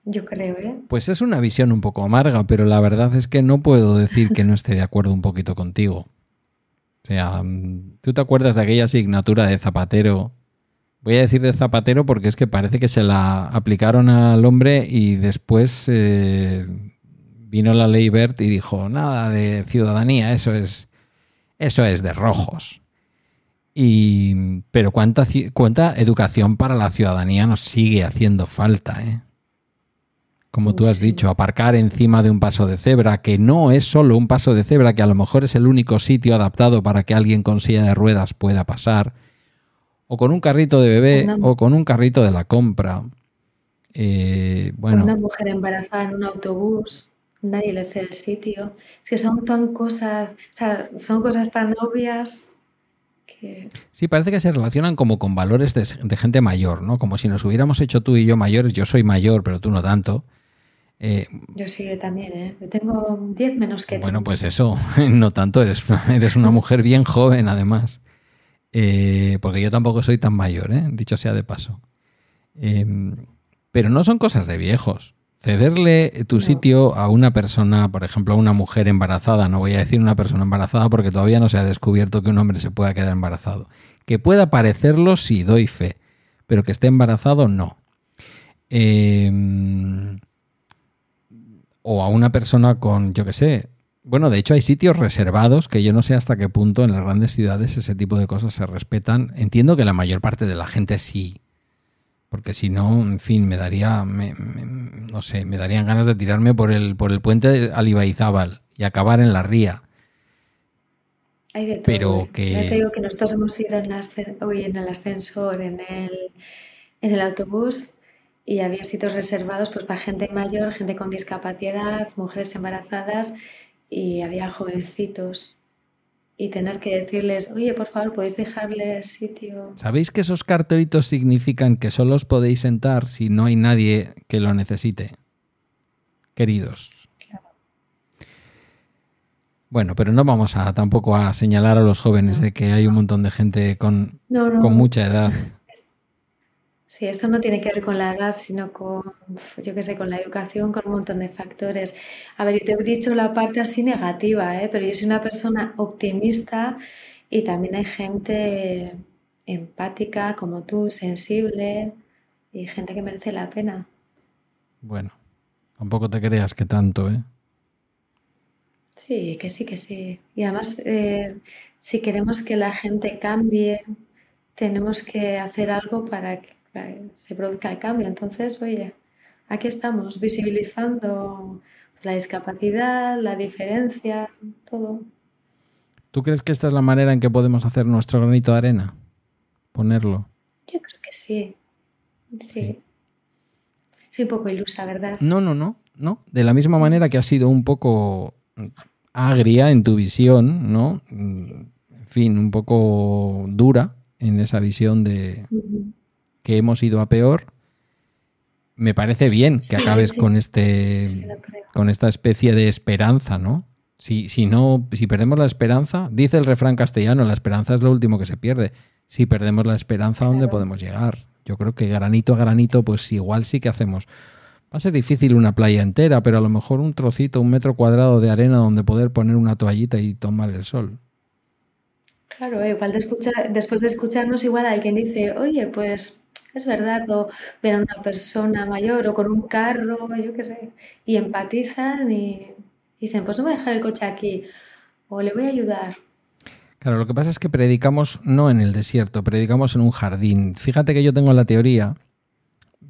Yo creo, ¿eh? Pues es una visión un poco amarga, pero la verdad es que no puedo decir que no esté de acuerdo un poquito contigo. O sea, mm, ¿tú te acuerdas de aquella asignatura de Zapatero? Voy a decir de Zapatero porque es que parece que se la aplicaron al hombre y después eh, vino la ley Bert y dijo, nada de ciudadanía, eso es, eso es de rojos. Y, pero cuánta, cuánta educación para la ciudadanía nos sigue haciendo falta, ¿eh? Como tú has dicho, aparcar encima de un paso de cebra, que no es solo un paso de cebra, que a lo mejor es el único sitio adaptado para que alguien con silla de ruedas pueda pasar, o con un carrito de bebé, o con un carrito de la compra. Eh, bueno. Una mujer embarazada en un autobús nadie le cede el sitio. Es que son tan cosas, o sea, son cosas tan obvias que... Sí, parece que se relacionan como con valores de, gente mayor, ¿no? Como si nos hubiéramos hecho tú y yo mayores. Yo soy mayor, pero tú no tanto. Eh, yo sí, también, ¿eh? Yo tengo 10 menos que Bueno, pues eso, no tanto, eres, eres una mujer bien joven además. Eh, porque yo tampoco soy tan mayor, ¿eh? dicho sea de paso. Em, pero no son cosas de viejos. Cederle tu sitio a una persona, por ejemplo, a una mujer embarazada, no voy a decir una persona embarazada porque todavía no se ha descubierto que un hombre se pueda quedar embarazado. Que pueda parecerlo, sí, doy fe, pero que esté embarazado, no. Em, o a una persona con, yo qué sé, bueno, de hecho hay sitios reservados que yo no sé hasta qué punto en las grandes ciudades ese tipo de cosas se respetan. Entiendo que la mayor parte de la gente sí, porque si no, en fin, me daría, no sé, me darían ganas de tirarme por el, por el puente de Alibaizábal y acabar en la ría. Hay de todo. Pero ¿eh? que- Ya te digo que nosotros hemos ido en, la uy, en el ascensor, en el, en el autobús, y había sitios reservados pues, para gente mayor, gente con discapacidad, mujeres embarazadas, y había jovencitos. Y tener que decirles, oye, por favor, ¿podéis dejarle sitio? ¿Sabéis que esos cartelitos significan que solo os podéis sentar si no hay nadie que lo necesite? Queridos. Bueno, pero no vamos a tampoco a señalar a los jóvenes de que hay un montón de gente con, No, no. con mucha edad. Sí, esto no tiene que ver con la edad, sino con, yo qué sé, con la educación, con un montón de factores. A ver, yo te he dicho la parte así negativa, ¿eh? Pero yo soy una persona optimista y también hay gente empática como tú, sensible y gente que merece la pena. Bueno, tampoco te creas que tanto, ¿eh? Sí, que sí, que sí. Y además, eh, si queremos que la gente cambie, tenemos que hacer algo para que para que se produzca el cambio. Entonces, oye, aquí estamos visibilizando la discapacidad, la diferencia, todo. ¿Tú crees que esta es la manera en que podemos hacer nuestro granito de arena? Ponerlo. Yo creo que sí. Sí. Sí. Soy un poco ilusa, ¿verdad? No, no, no, no. De la misma manera que has sido un poco agria en tu visión, ¿no? En fin, un poco dura en esa visión de. Que hemos ido a peor. Me parece bien que Sí, acabes sí. con este con esta especie de esperanza, ¿no? Si, si no, si perdemos la esperanza, dice el refrán castellano, la esperanza es lo último que se pierde. Si perdemos la esperanza, ¿a dónde podemos llegar? Yo creo que granito a granito, pues igual sí que hacemos. Va a ser difícil una playa entera, pero a lo mejor un trocito, un metro cuadrado de arena donde poder poner una toallita y tomar el sol. Claro, eh, igual de escuchar, después de escucharnos, igual alguien dice, oye, pues es verdad, o ver a una persona mayor o con un carro, yo qué sé, y empatizan y dicen, pues no voy a dejar el coche aquí, o le voy a ayudar. Claro, lo que pasa es que predicamos no en el desierto, predicamos en un jardín. Fíjate que yo tengo la teoría,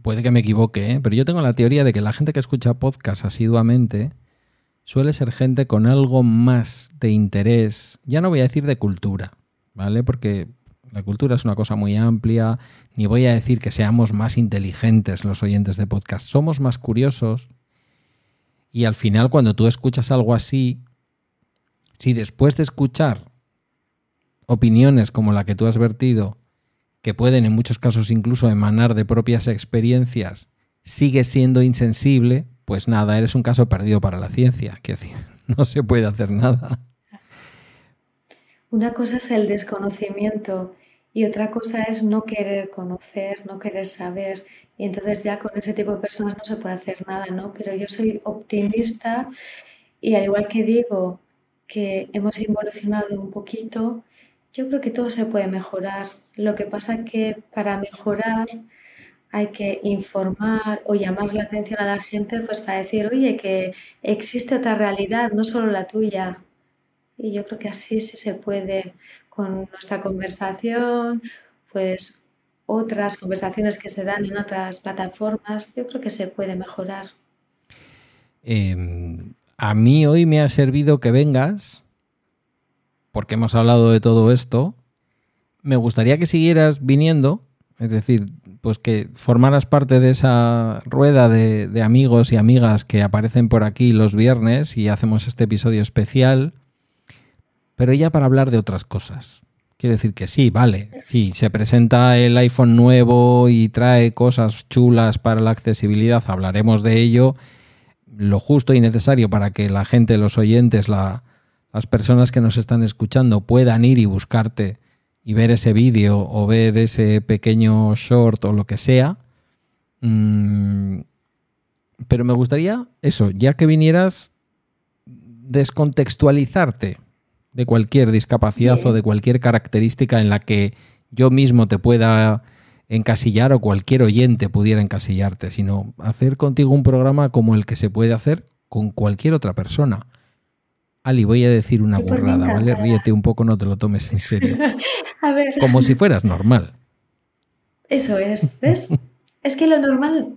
puede que me equivoque, ¿eh? pero yo tengo la teoría de que la gente que escucha podcast asiduamente suele ser gente con algo más de interés, ya no voy a decir de cultura, ¿vale? Porque la cultura es una cosa muy amplia, ni voy a decir que seamos más inteligentes los oyentes de podcast, somos más curiosos y al final cuando tú escuchas algo así, si después de escuchar opiniones como la que tú has vertido, que pueden en muchos casos incluso emanar de propias experiencias, sigues siendo insensible, pues nada, eres un caso perdido para la ciencia. Decir, no se puede hacer nada. Una cosa es el desconocimiento y otra cosa es no querer conocer, no querer saber. Y entonces ya con ese tipo de personas no se puede hacer nada, ¿no? Pero yo soy optimista y al igual que digo que hemos evolucionado un poquito, yo creo que todo se puede mejorar. Lo que pasa que para mejorar hay que informar o llamar la atención a la gente pues para decir, oye, que existe otra realidad, no solo la tuya. Y yo creo que así sí se puede con nuestra conversación, pues otras conversaciones que se dan en otras plataformas, yo creo que se puede mejorar. Eh, a mí hoy me ha servido que vengas, porque hemos hablado de todo esto. Me gustaría que siguieras viniendo, es decir, pues que formaras parte de esa rueda de amigos y amigas que aparecen por aquí los viernes y hacemos este episodio especial, pero ya para hablar de otras cosas. Quiero decir que sí, vale, sí, se presenta el iPhone nuevo y trae cosas chulas para la accesibilidad, hablaremos de ello, lo justo y necesario para que la gente, los oyentes, la, las personas que nos están escuchando puedan ir y buscarte y ver ese vídeo o ver ese pequeño short o lo que sea. Mm, pero me gustaría eso, ya que vinieras, descontextualizarte de cualquier discapacidad o de cualquier característica en la que yo mismo te pueda encasillar o cualquier oyente pudiera encasillarte, sino hacer contigo un programa como el que se puede hacer con cualquier otra persona. Ali, voy a decir una pues burrada, ¿vale? Ríete un poco, no te lo tomes en serio. A ver, Como si fueras normal. eso es, ¿ves? Es que lo normal,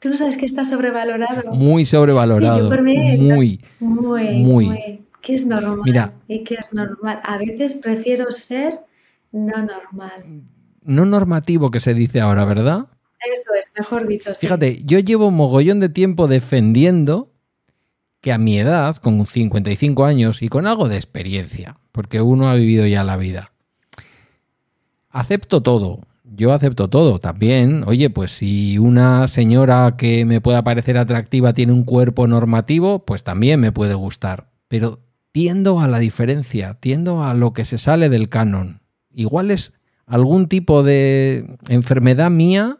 tú no sabes que está sobrevalorado. Muy sobrevalorado. Sí, yo por mí- muy. Muy, Muy. muy. ¿Qué es normal? Mira. ¿Y qué es normal? A veces prefiero ser no normal. No normativo que se dice ahora, ¿verdad? Eso es, mejor dicho. sí. Fíjate, yo llevo mogollón de tiempo defendiendo que a mi edad, con 55 años y con algo de experiencia, porque uno ha vivido ya la vida, acepto todo. Yo acepto todo también. Oye, pues si una señora que me pueda parecer atractiva tiene un cuerpo normativo, pues también me puede gustar. Pero tiendo a la diferencia, tiendo a lo que se sale del canon. Igual es algún tipo de enfermedad mía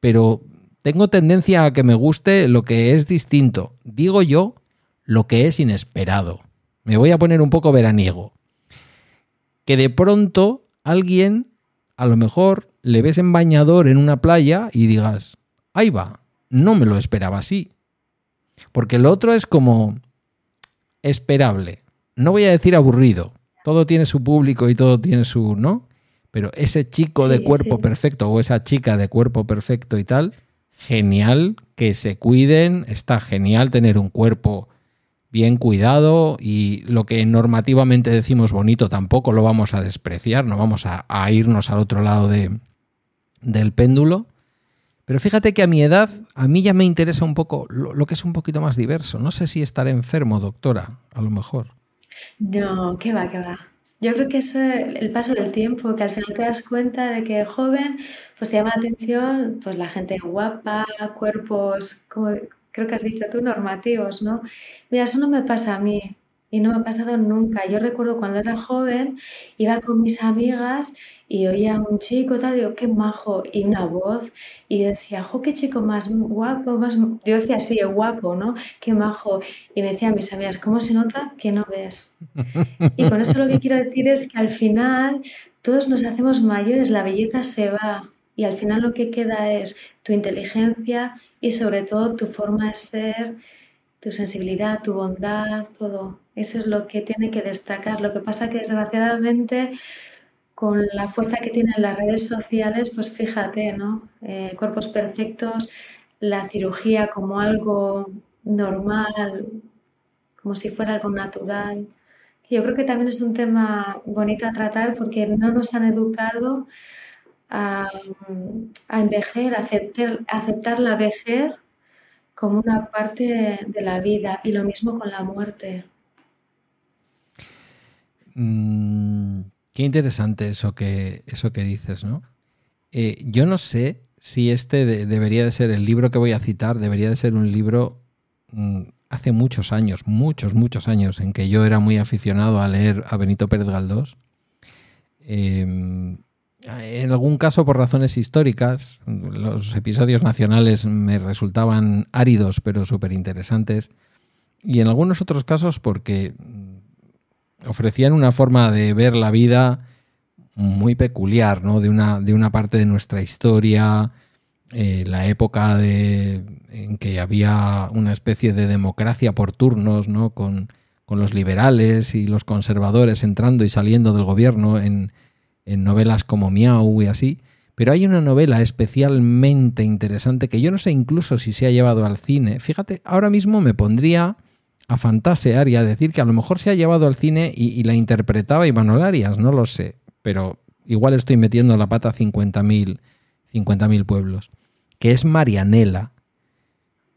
pero tengo tendencia a que me guste lo que es distinto. Digo yo lo que es inesperado. Me voy a poner un poco veraniego. Que de pronto alguien, a lo mejor, le ves en bañador en una playa y digas, ahí va, no me lo esperaba así. Porque lo otro es como esperable. No voy a decir aburrido. Todo tiene su público y todo tiene su, ¿no? Pero ese chico de cuerpo sí. perfecto o esa chica de cuerpo perfecto y tal, genial que se cuiden, está genial tener un cuerpo bien cuidado y lo que normativamente decimos bonito tampoco lo vamos a despreciar, no vamos a, a irnos al otro lado de, del péndulo. Pero fíjate que a mi edad, a mí ya me interesa un poco lo, que es un poquito más diverso. No sé si estaré enfermo, doctora, a lo mejor. No, qué va, qué va. Yo creo que es el paso del tiempo, que al final te das cuenta de que joven, pues te llama la atención, pues la gente guapa, cuerpos, como creo que has dicho tú, normativos, ¿no? Mira, eso no me pasa a mí y no me ha pasado nunca. Yo recuerdo cuando era joven, iba con mis amigas y oía a un chico, tal, digo, qué majo, y una voz, y decía, jo, qué chico más guapo, más... Yo decía, sí, guapo, ¿no? Qué majo. Y me decían mis amigas, ¿cómo se nota que no ves? Y con esto lo que quiero decir es que al final todos nos hacemos mayores, la belleza se va y al final lo que queda es tu inteligencia y sobre todo tu forma de ser, tu sensibilidad, tu bondad, todo. Eso es lo que tiene que destacar. Lo que pasa que desgraciadamente con la fuerza que tienen las redes sociales, pues fíjate, ¿no? Eh, cuerpos perfectos, la cirugía como algo normal, como si fuera algo natural. Yo creo que también es un tema bonito a tratar porque no nos han educado a, envejecer, a aceptar, a aceptar la vejez como una parte de la vida y lo mismo con la muerte. Mm, qué interesante eso que, eso que dices, ¿no? Eh, yo no sé si este de- debería de ser el libro que voy a citar, debería de ser un libro mm, hace muchos años, muchos, muchos años, en que yo era muy aficionado a leer a Benito Pérez Galdós. Eh, en algún caso por razones históricas, los episodios nacionales me resultaban áridos pero súper interesantes. Y en algunos otros casos porque ofrecían una forma de ver la vida muy peculiar, ¿no? De una, de una parte de nuestra historia, eh, la época de, en que había una especie de democracia por turnos, ¿no? Con, con los liberales y los conservadores entrando y saliendo del gobierno en, en novelas como Miau y así. Pero hay una novela especialmente interesante que yo no sé incluso si se ha llevado al cine. Fíjate, ahora mismo me pondría a fantasear y a decir que a lo mejor se ha llevado al cine y, y la interpretaba Imanol Arias, no lo sé, pero igual estoy metiendo la pata a 50.000 50.000 pueblos, que es Marianela.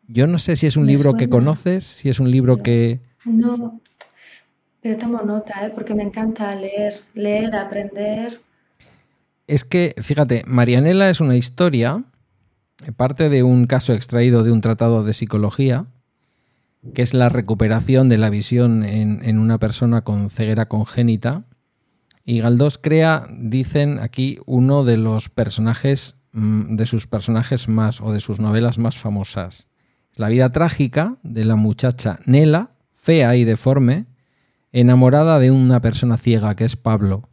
Yo no sé si es un Me libro que conoces, si es un libro que... No, pero tomo nota, ¿eh? porque me encanta leer, leer, aprender. Es que, fíjate, Marianela es una historia, eh, parte de un caso extraído de un tratado de psicología, que es la recuperación de la visión en, en una persona con ceguera congénita. Y Galdós crea, dicen aquí, uno de los personajes, mm, de sus personajes más, o de sus novelas más famosas. La vida trágica de la muchacha Nela, fea y deforme, enamorada de una persona ciega que es Pablo,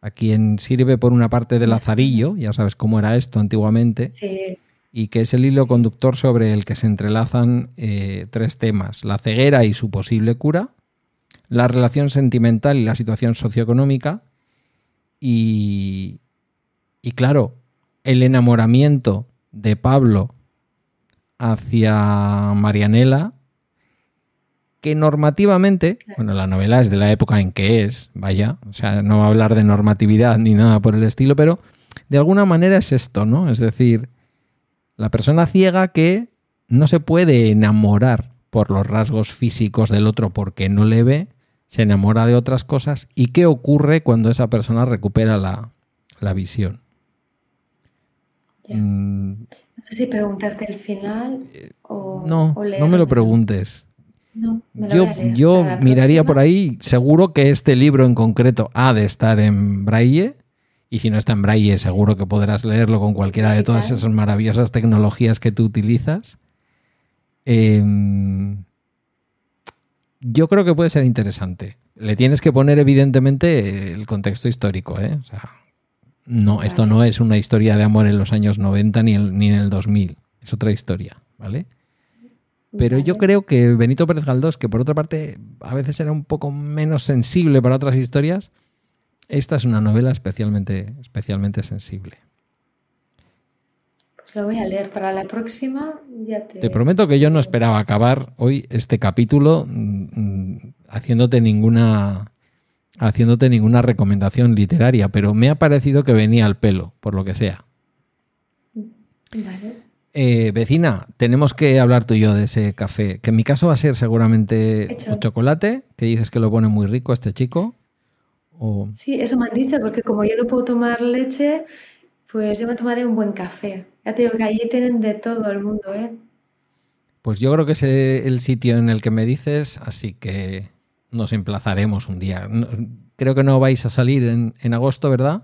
a quien sirve por una parte de lazarillo, ya sabes cómo era esto antiguamente, Sí, y que es el hilo conductor sobre el que se entrelazan eh, tres temas, la ceguera y su posible cura, la relación sentimental y la situación socioeconómica y, y claro, el enamoramiento de Pablo hacia Marianela, que normativamente, bueno, la novela es de la época en que es, vaya, o sea, no va a hablar de normatividad ni nada por el estilo, pero de alguna manera es esto, ¿no? Es decir, la persona ciega que no se puede enamorar por los rasgos físicos del otro porque no le ve, se enamora de otras cosas y qué ocurre cuando esa persona recupera la, visión. Mm. no sé si preguntarte el final o... No, no me lo preguntes. yo yo miraría por ahí, seguro que este libro en concreto ha de estar en braille y si no está en braille, seguro que podrás leerlo con cualquiera de todas esas maravillosas tecnologías que tú utilizas. Em, yo creo que puede ser interesante. Le tienes que poner, evidentemente, el contexto histórico. ¿eh? no, esto no es una historia de amor en los años 90 ni, ni en el 2000. Es otra historia, ¿vale? Pero yo creo que Benito Pérez Galdós, que por otra parte a veces era un poco menos sensible para otras historias, esta es una novela especialmente, especialmente sensible. Pues lo voy a leer para la próxima. te... prometo que yo no esperaba acabar hoy este capítulo mm, mm, haciéndote ninguna haciéndote ninguna recomendación literaria, pero me ha parecido que venía al pelo, por lo que sea. Vale. Eh, vecina, tenemos que hablar tú y yo de ese café, que en mi caso va a ser seguramente un chocolate, que dices que lo pone muy rico este chico. Sí, eso me han dicho, porque como yo no puedo tomar leche, pues yo me tomaré un buen café. Ya te digo que allí tienen de todo el mundo, ¿eh? Pues yo creo que es el sitio en el que me dices, así que nos emplazaremos un día. Creo que no vais a salir en, agosto, ¿verdad?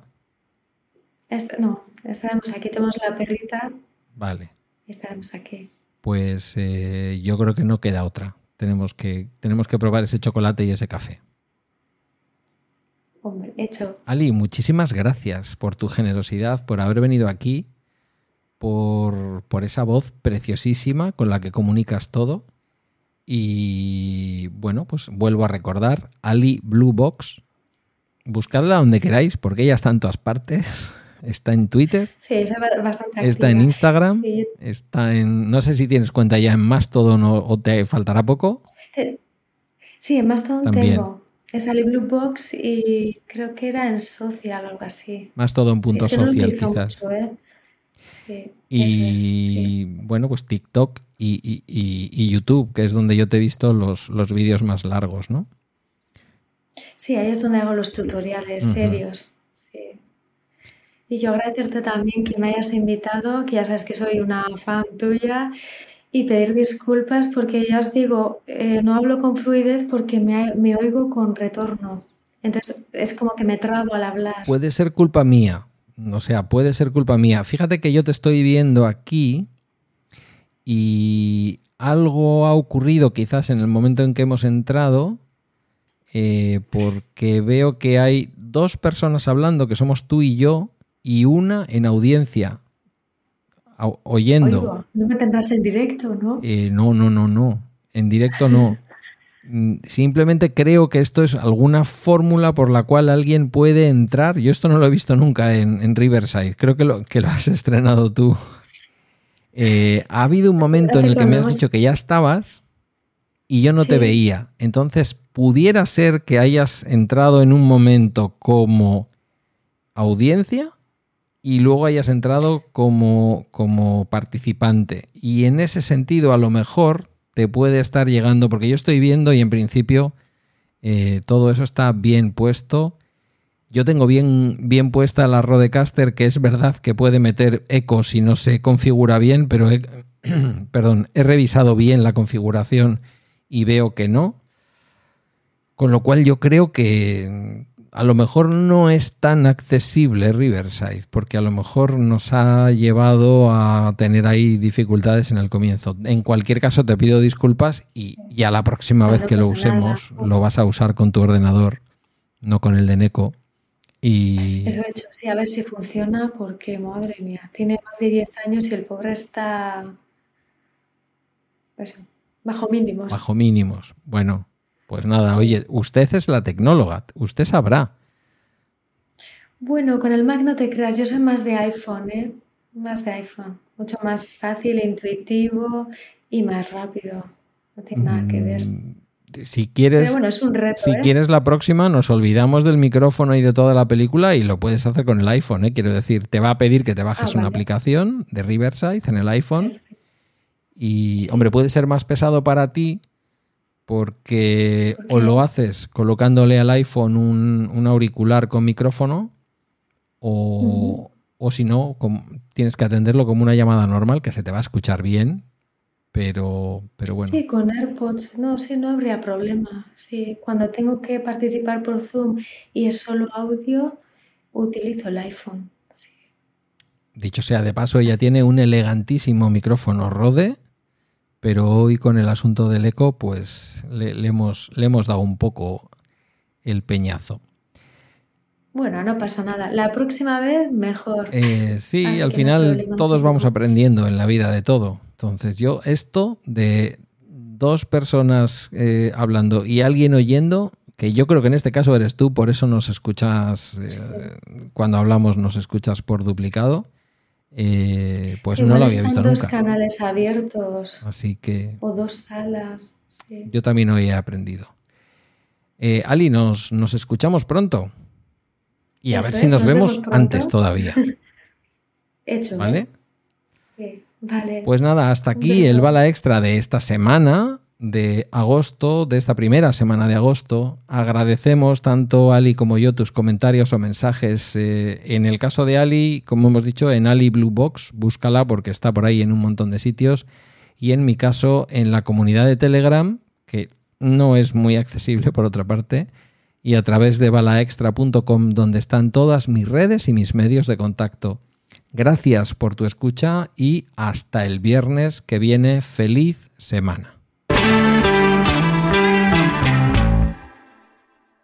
no, estaremos aquí, tenemos la perrita. Vale. estaremos aquí. Pues eh, yo creo que no queda otra. Tenemos que, tenemos que probar ese chocolate y ese café. Hombre, hecho. Ali, muchísimas gracias por tu generosidad, por haber venido aquí, por, esa voz preciosísima con la que comunicas todo. Y bueno, pues vuelvo a recordar, Ali Blue Box. Buscadla donde queráis, porque ella está en todas partes. Está en Twitter. Sí, es bastante Está en Instagram. Está en. No sé si tienes cuenta ya en Mastodon o, o te faltará poco. Sí, en Mastodon También. tengo. Es Ali Blue Box y creo que era en social o algo así. Más todo en punto social, quizás. ¿eh? sí, y bueno, pues TikTok y, YouTube, que es donde yo te he visto los, los vídeos más largos, ¿no? Sí, ahí es donde hago los tutoriales serios. Sí. Y yo agradecerte también que me hayas invitado, que ya sabes que soy una fan tuya y pedir disculpas porque ya os digo, eh, no hablo con fluidez porque me, oigo con retorno. Entonces es como que me trabo al hablar. Puede ser culpa mía. O sea, puede ser culpa mía. Fíjate que yo te estoy viendo aquí y algo ha ocurrido quizás en el momento en que hemos entrado eh, porque veo que hay dos personas hablando, que somos tú y yo, y una en audiencia oyendo. no me tendrás en directo, ¿no? Eh, no, no, no, no. En directo no. Mm, simplemente creo que esto es alguna fórmula por la cual alguien puede entrar. Yo esto no lo he visto nunca en, Riverside. Creo que lo, que lo has estrenado tú. Eh, ha habido un momento en el que me has dicho que ya estabas y yo no te veía. Entonces, pudiera ser que hayas entrado en un momento como audiencia y luego hayas entrado como, como participante. Y en ese sentido, a lo mejor te puede estar llegando, porque yo estoy viendo y en principio eh, todo eso está bien puesto. Yo tengo bien, bien puesta la Rodecaster, que es verdad que puede meter eco si no se configura bien, pero perdón, he revisado bien la configuración y veo que no. Con lo cual yo creo que, a lo mejor no es tan accesible Riverside, porque a lo mejor nos ha llevado a tener ahí dificultades en el comienzo. En cualquier caso, te pido disculpas y ya la próxima vez que lo usemos, lo vas a usar con tu ordenador, no con el de Neko. Y... Eso he hecho, sí, a ver si funciona, porque madre mía, tiene más de 10 años y el pobre está bajo mínimos. Bajo mínimos. Bueno, pues nada, oye, usted es la tecnóloga, usted sabrá. Bueno, con el Mac no te creas, yo soy más de iPhone, ¿eh? Más de iPhone. Mucho más fácil, intuitivo y más rápido. No tiene nada que ver. Mm, si quieres, bueno, es un reto, si ¿eh? quieres la próxima, nos olvidamos del micrófono y de toda la película y lo puedes hacer con el iPhone, ¿eh? Quiero decir, te va a pedir que te bajes Ah, una aplicación de Riverside en el iPhone Perfecto. y, hombre, puede ser más pesado para ti porque o lo haces colocándole al iPhone un, un auricular con micrófono o, o si no, tienes que atenderlo como una llamada normal que se te va a escuchar bien, pero, pero bueno. Sí, con AirPods, no, sí, no habría problema. Sí, cuando tengo que participar por Zoom y es solo audio, utilizo el iPhone. Sí. Dicho sea de paso, ella tiene un elegantísimo micrófono Rode, pero hoy con el asunto del eco, pues le, le hemos, le hemos dado un poco el peñazo. Bueno, no pasa nada. La próxima vez mejor. Eh, sí, Así al no final todos vamos aprendiendo en la vida de todo. Entonces yo esto de dos personas eh, hablando y alguien oyendo, que yo creo que en este caso eres tú, por eso nos escuchas, eh, cuando hablamos nos escuchas por duplicado, eh, pues no lo había visto dos nunca. canales abiertos Así que o dos salas. Sí. yo también hoy he aprendido. Eh, Ali, nos, nos escuchamos pronto. Y a Eso ver si nos, nos vemos, antes todavía. Hecho, ¿eh? ¿Vale? Sí, vale. Pues nada, hasta aquí el bala extra de esta semana de agosto, de esta primera semana de agosto. Agradecemos tanto Ali como yo tus comentarios o mensajes. eh, en el caso de Ali, como hemos dicho, en Ali Blue Box, búscala porque está por ahí en un montón de sitios. Y en mi caso, en la comunidad de Telegram, que no es muy accesible por otra parte, y a través de balaextra.com, donde están todas mis redes y mis medios de contacto. Gracias por tu escucha y hasta el viernes que viene. Feliz semana.